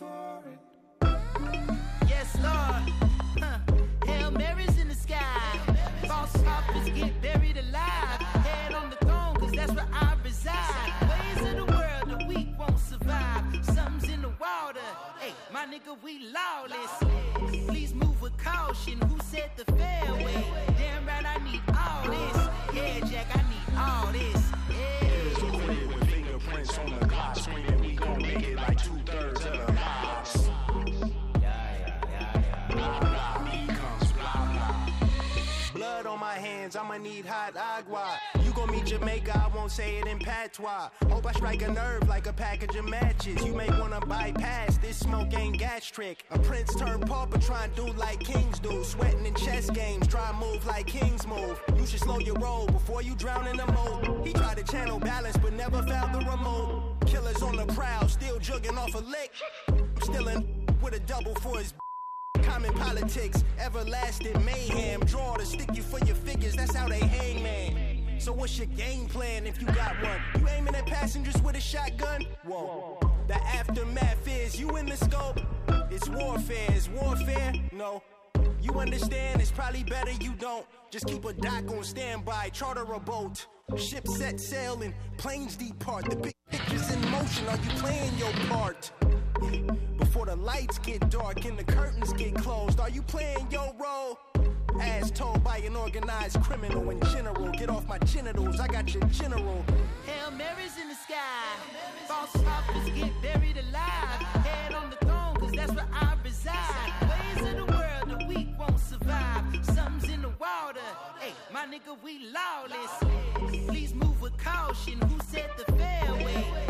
for it. Yes, Lord. Huh. Hail Mary's in the sky. False prophets get buried alive. Head on the throne, cause that's where I reside. Ways of the world, the weak won't survive. Something's in the water. Hey, my nigga, we lawless. Please move with caution. Who said the fairway? Damn right, I need all this. Yeah, Jack, I need all this. Yeah. Prints on the clock, screaming we gon' make it like two thirds of the hands, I'ma need hot agua. You gon' meet Jamaica, I won't say it in patois. Hope I strike a nerve like a package of matches. You may wanna bypass this smoke ain't gastric. A prince turned pauper, try and do like kings do. Sweating in chess games, try move like kings move. You should slow your roll before you drown in the moat. He tried to channel balance, but never found the remote. Killers on the prowl, still jugging off a lick. I'm still in with a double for his. Common politics, everlasting mayhem. Draw to stick you for your figures, that's how they hang, man. So what's your game plan if you got one? You aiming at passengers with a shotgun? Whoa. The aftermath is you in the scope. It's warfare. Is warfare? No. You understand? It's probably better you don't. Just keep a dock on standby, charter a boat. Ship set sail and planes depart. The big picture's in motion. Are you playing your part? Before the lights get dark and the curtains get closed, are you playing your role? As told by an organized criminal in general, get off my genitals, I got your general. Hail Mary's in the sky. False prophets get buried alive. Head on the throne, cause that's where I reside. Ways of the world, the weak won't survive. Something's in the water. Hey, my nigga, we lawless. Please move with caution. Who said the fairway?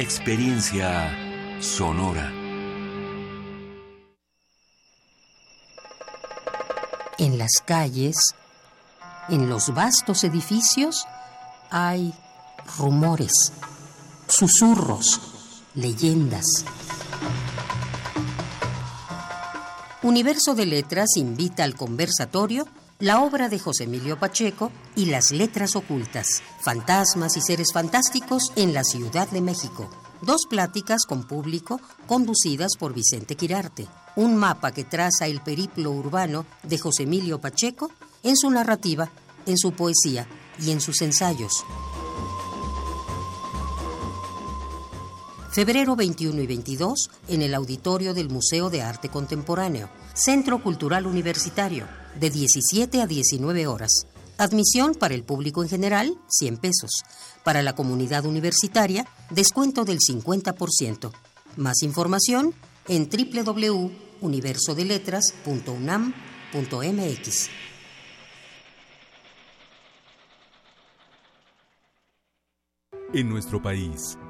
Experiencia sonora. En las calles, en los vastos edificios, hay rumores, susurros, leyendas. Universo de Letras invita al conversatorio la obra de José Emilio Pacheco y las letras ocultas, fantasmas y seres fantásticos en la Ciudad de México. Dos pláticas con público conducidas por Vicente Quirarte. Un mapa que traza el periplo urbano de José Emilio Pacheco en su narrativa, en su poesía y en sus ensayos. Febrero 21 y 22 en el auditorio del Museo de Arte Contemporáneo, Centro Cultural Universitario, de 17 a 19 horas. Admisión para el público en general, 100 pesos. Para la comunidad universitaria, descuento del 50%. Más información en www.universodeletras.unam.mx. En nuestro país,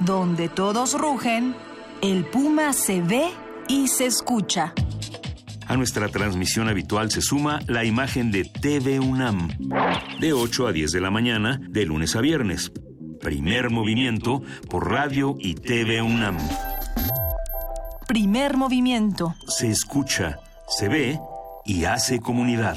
Donde todos rugen, el puma se ve y se escucha. A nuestra transmisión habitual se suma la imagen de TV UNAM, de 8 a 10 de la mañana, de lunes a viernes. Primer movimiento por radio y TV UNAM. Primer movimiento. Se escucha, se ve y hace comunidad.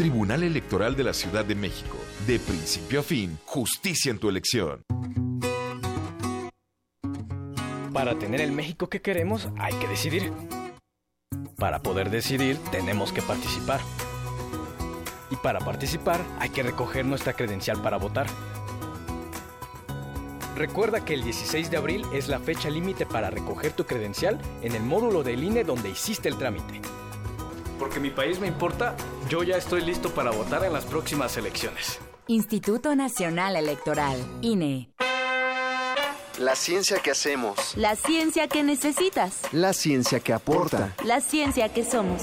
Tribunal Electoral de la Ciudad de México. De principio a fin, justicia en tu elección. Para tener el México que queremos hay que decidir. Para poder decidir tenemos que participar. Y para participar hay que recoger nuestra credencial para votar. Recuerda que el 16 de abril es la fecha límite para recoger tu credencial en el módulo del INE donde hiciste el trámite porque mi país me importa, yo ya estoy listo para votar en las próximas elecciones. Instituto Nacional Electoral, INE. La ciencia que hacemos. La ciencia que necesitas. La ciencia que aporta. La ciencia que somos.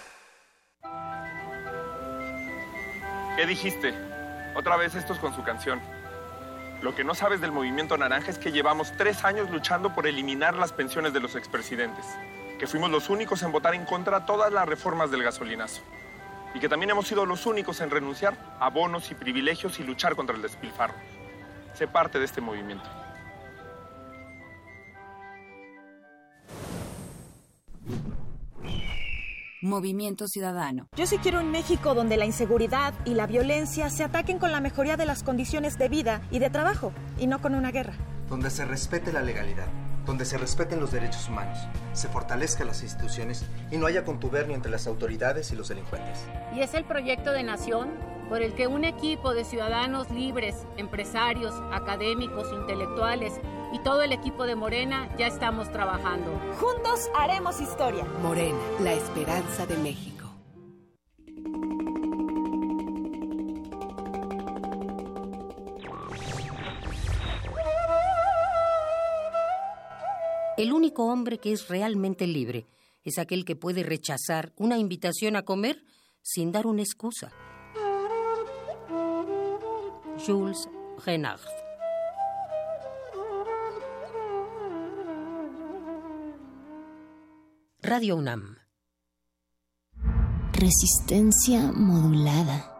¿Qué dijiste? Otra vez estos con su canción. Lo que no sabes del movimiento naranja es que llevamos tres años luchando por eliminar las pensiones de los expresidentes, que fuimos los únicos en votar en contra todas las reformas del gasolinazo, y que también hemos sido los únicos en renunciar a bonos y privilegios y luchar contra el despilfarro. Sé parte de este movimiento. Movimiento Ciudadano. Yo sí quiero un México donde la inseguridad y la violencia se ataquen con la mejoría de las condiciones de vida y de trabajo, y no con una guerra. Donde se respete la legalidad, donde se respeten los derechos humanos, se fortalezcan las instituciones y no haya contubernio entre las autoridades y los delincuentes. Y es el proyecto de nación por el que un equipo de ciudadanos libres, empresarios, académicos, intelectuales y todo el equipo de Morena ya estamos trabajando. Juntos haremos historia. Morena, la esperanza de México. El único hombre que es realmente libre es aquel que puede rechazar una invitación a comer sin dar una excusa. Jules Renard. Radio UNAM. Resistencia modulada.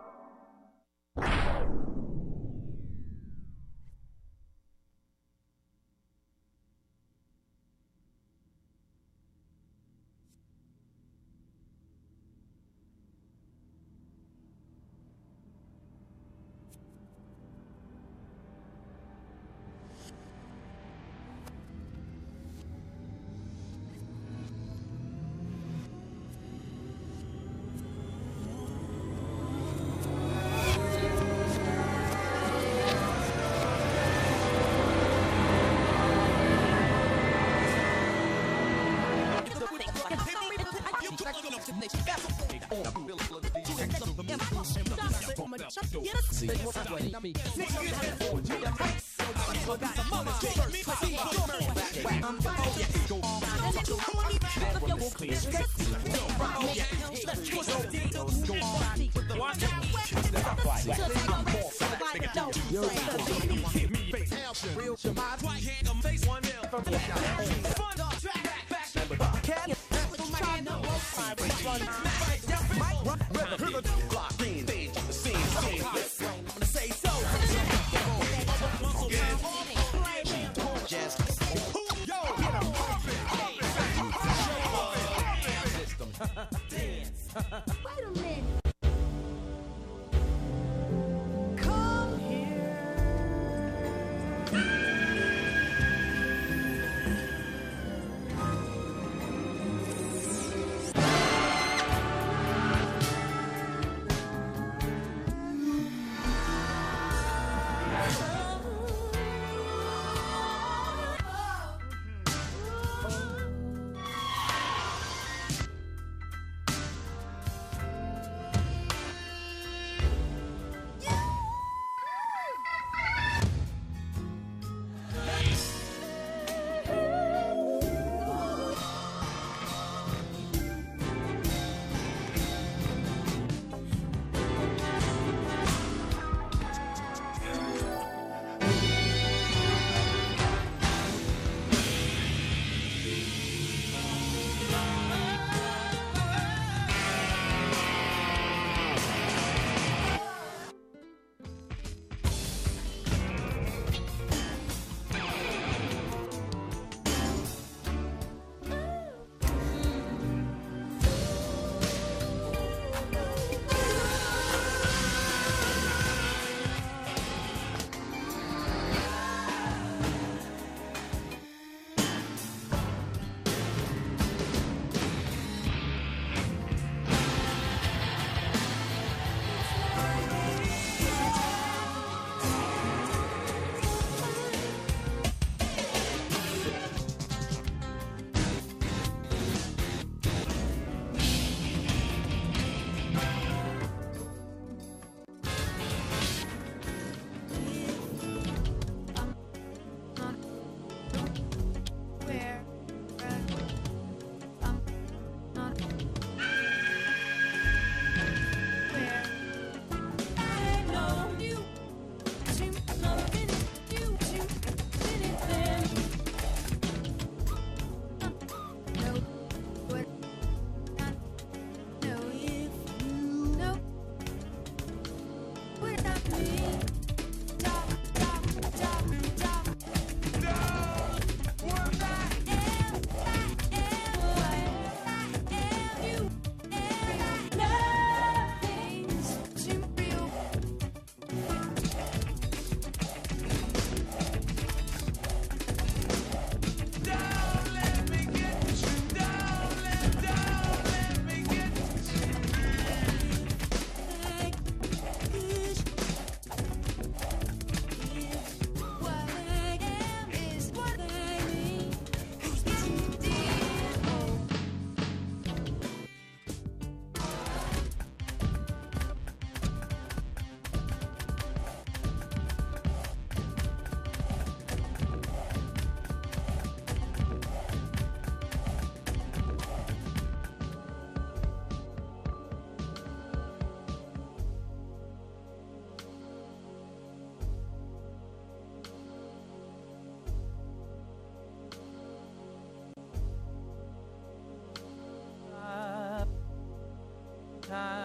Time.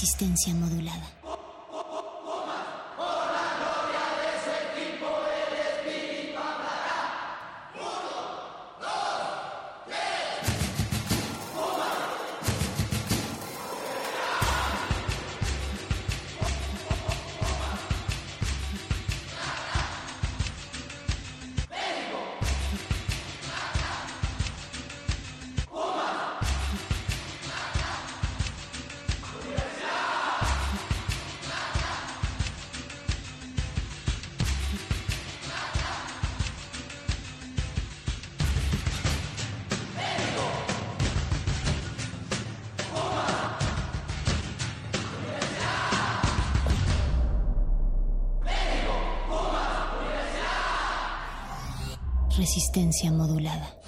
Resistencia modulada. Resistencia modulada.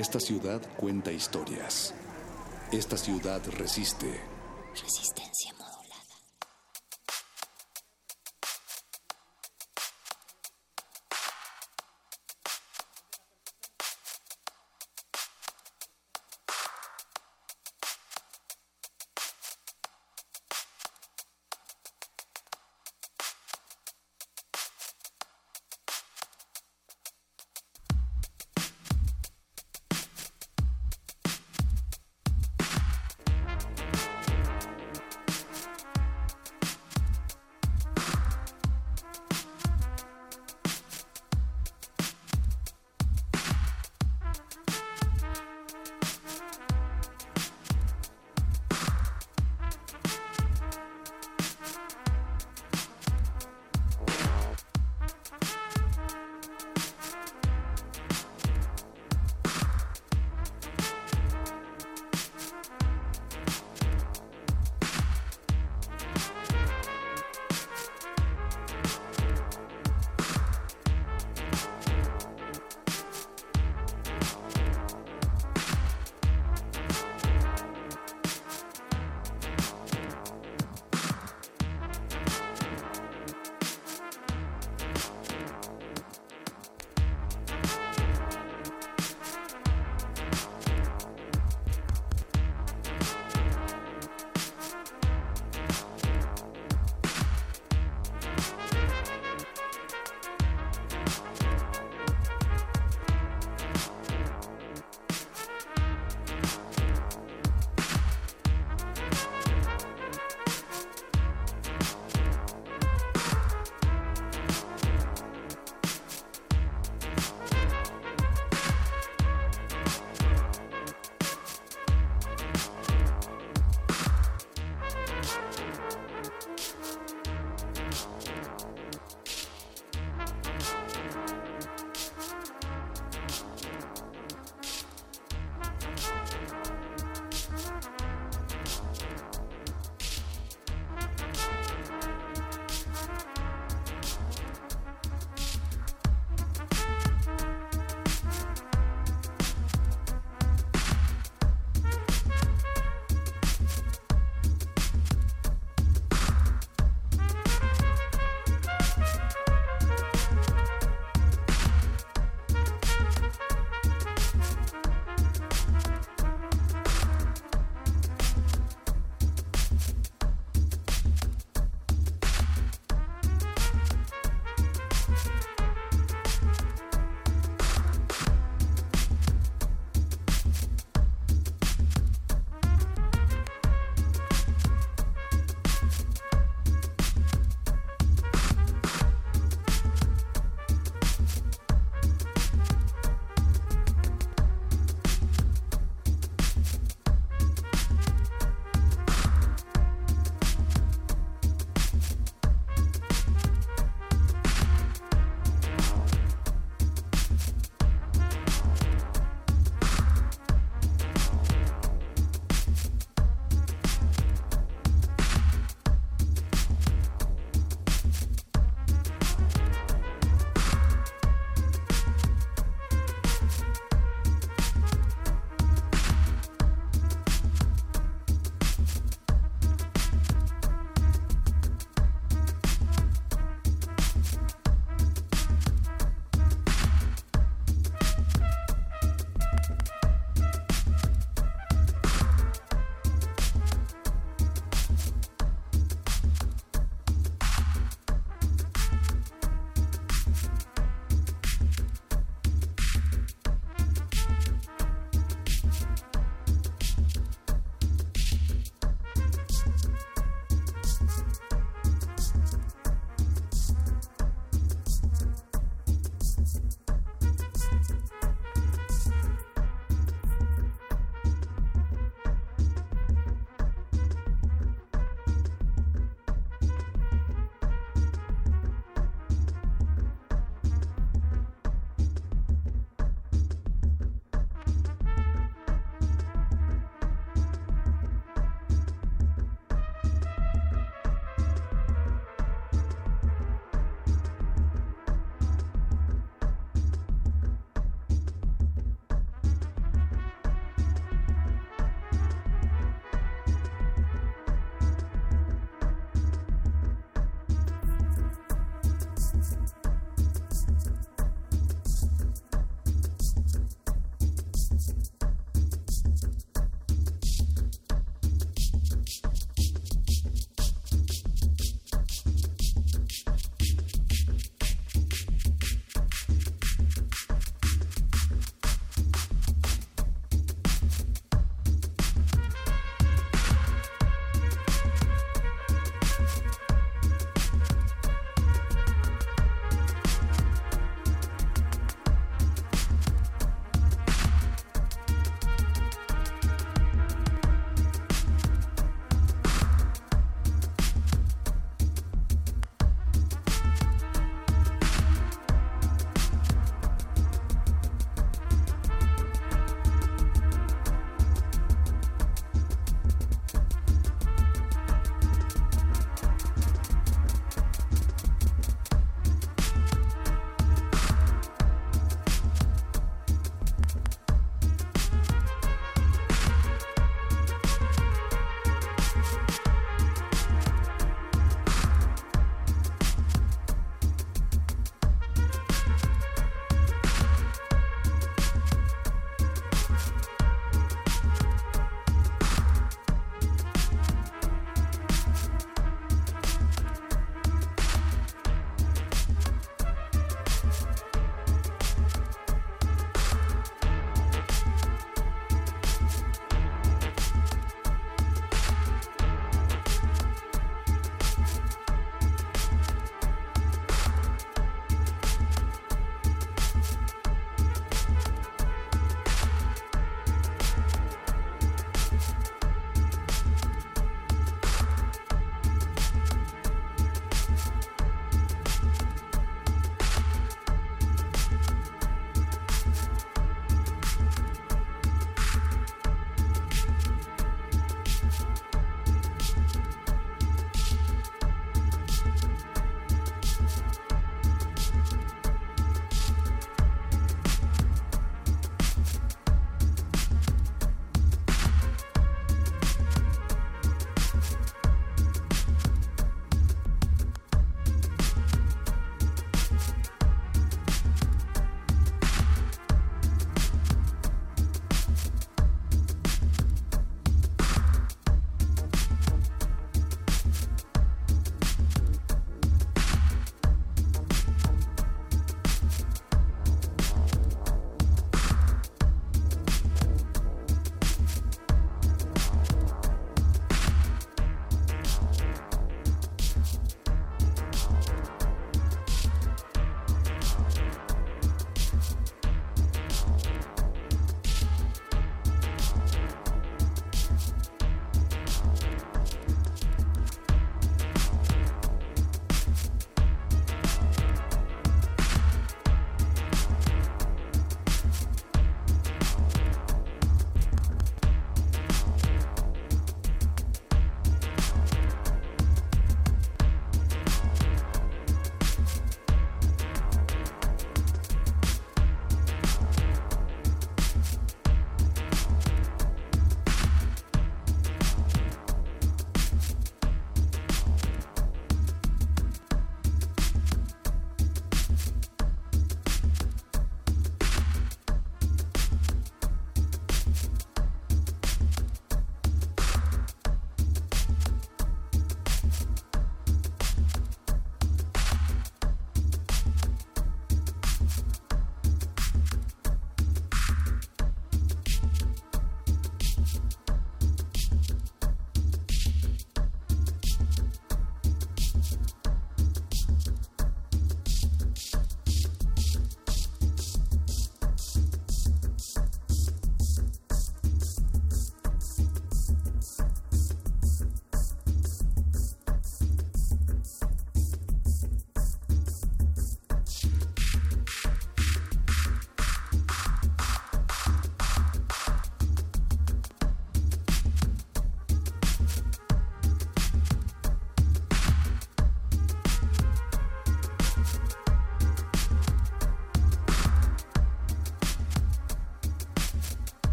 Esta ciudad cuenta historias. Esta ciudad resiste. Resistencia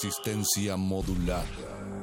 Resistencia modulada.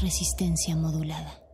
Resistencia modulada.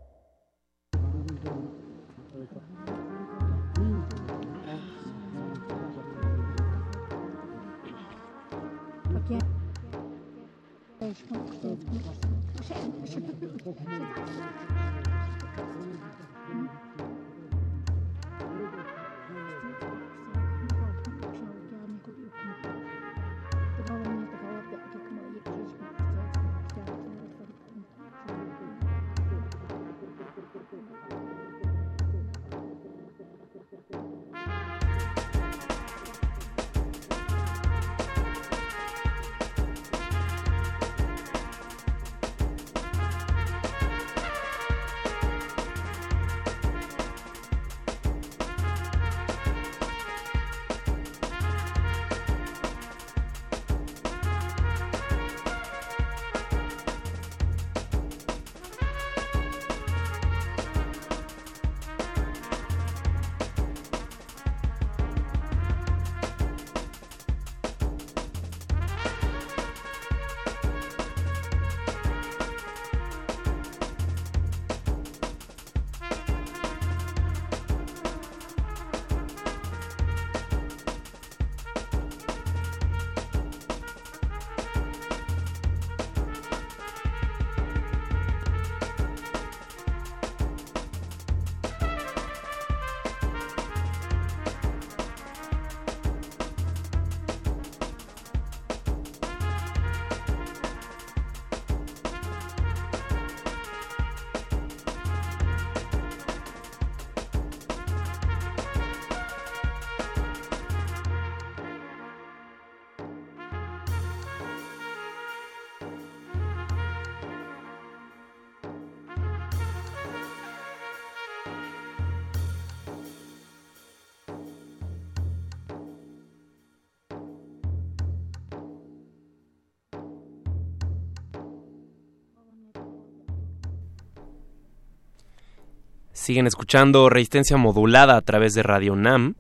Siguen escuchando Resistencia Modulada a través de Radio Nam.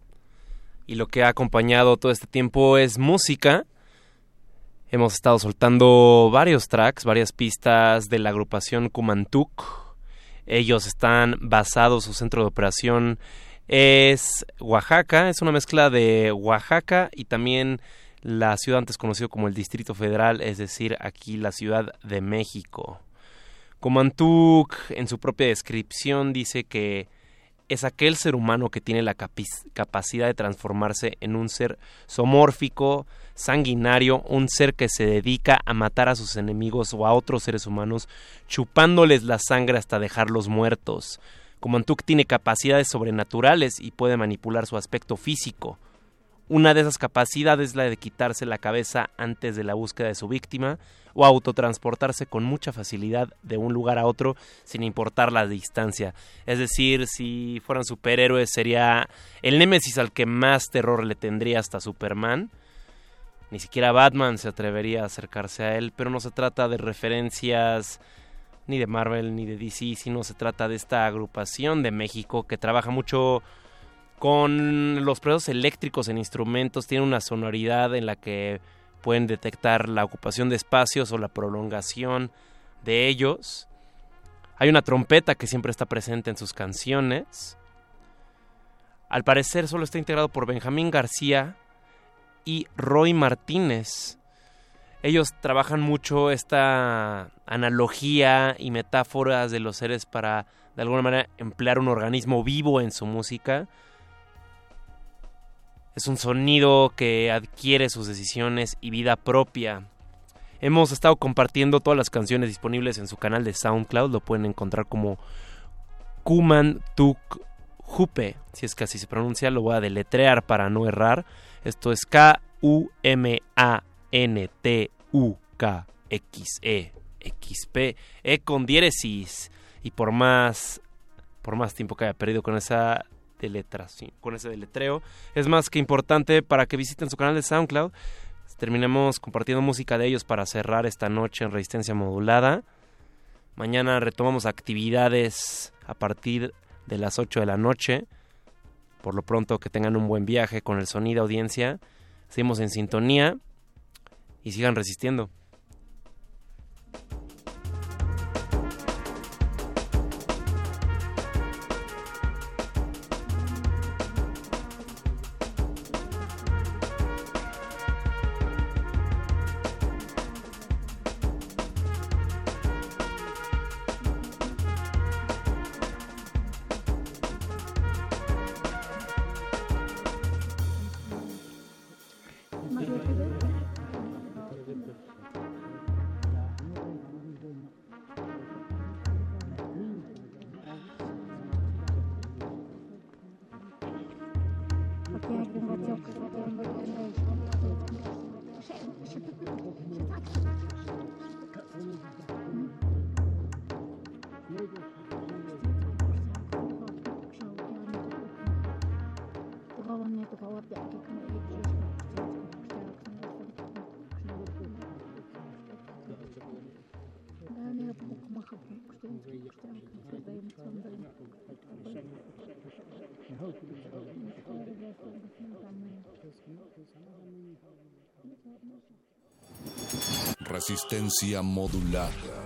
Y lo que ha acompañado todo este tiempo es música. Hemos estado soltando varios tracks, varias pistas de la agrupación Kumantuk. Ellos están basados, su centro de operación es Oaxaca, es una mezcla de Oaxaca y también la ciudad antes conocida como el Distrito Federal, es decir, aquí la Ciudad de México. Comantuk en su propia descripción dice que es aquel ser humano que tiene la capacidad de transformarse en un ser somórfico, sanguinario, un ser que se dedica a matar a sus enemigos o a otros seres humanos, chupándoles la sangre hasta dejarlos muertos. Comantuk tiene capacidades sobrenaturales y puede manipular su aspecto físico. Una de esas capacidades es la de quitarse la cabeza antes de la búsqueda de su víctima o autotransportarse con mucha facilidad de un lugar a otro sin importar la distancia. Es decir, si fueran superhéroes sería el némesis al que más terror le tendría hasta Superman. Ni siquiera Batman se atrevería a acercarse a él, pero no se trata de referencias ni de Marvel ni de DC, sino se trata de esta agrupación de México que trabaja mucho con los procesos eléctricos en instrumentos, tiene una sonoridad en la que pueden detectar la ocupación de espacios o la prolongación de ellos. Hay una trompeta que siempre está presente en sus canciones. Al parecer solo está integrado por Benjamín García y Roy Martínez. Ellos trabajan mucho esta analogía y metáforas de los seres para de alguna manera emplear un organismo vivo en su música es un sonido que adquiere sus decisiones y vida propia. Hemos estado compartiendo todas las canciones disponibles en su canal de SoundCloud. Lo pueden encontrar como Kuman. Si es que así se pronuncia, lo voy a deletrear para no errar. Esto es K-U-M-A-N-T-U-K-X-E. E con diéresis. Y por más, por más tiempo que haya perdido con esa de letras, con ese deletreo. Es más que importante para que visiten su canal de SoundCloud. Terminemos compartiendo música de ellos para cerrar esta noche en resistencia modulada. Mañana retomamos actividades a partir de las 8 de la noche. Por lo pronto que tengan un buen viaje con el sonido audiencia. Seguimos en sintonía y sigan resistiendo. Resistencia modular.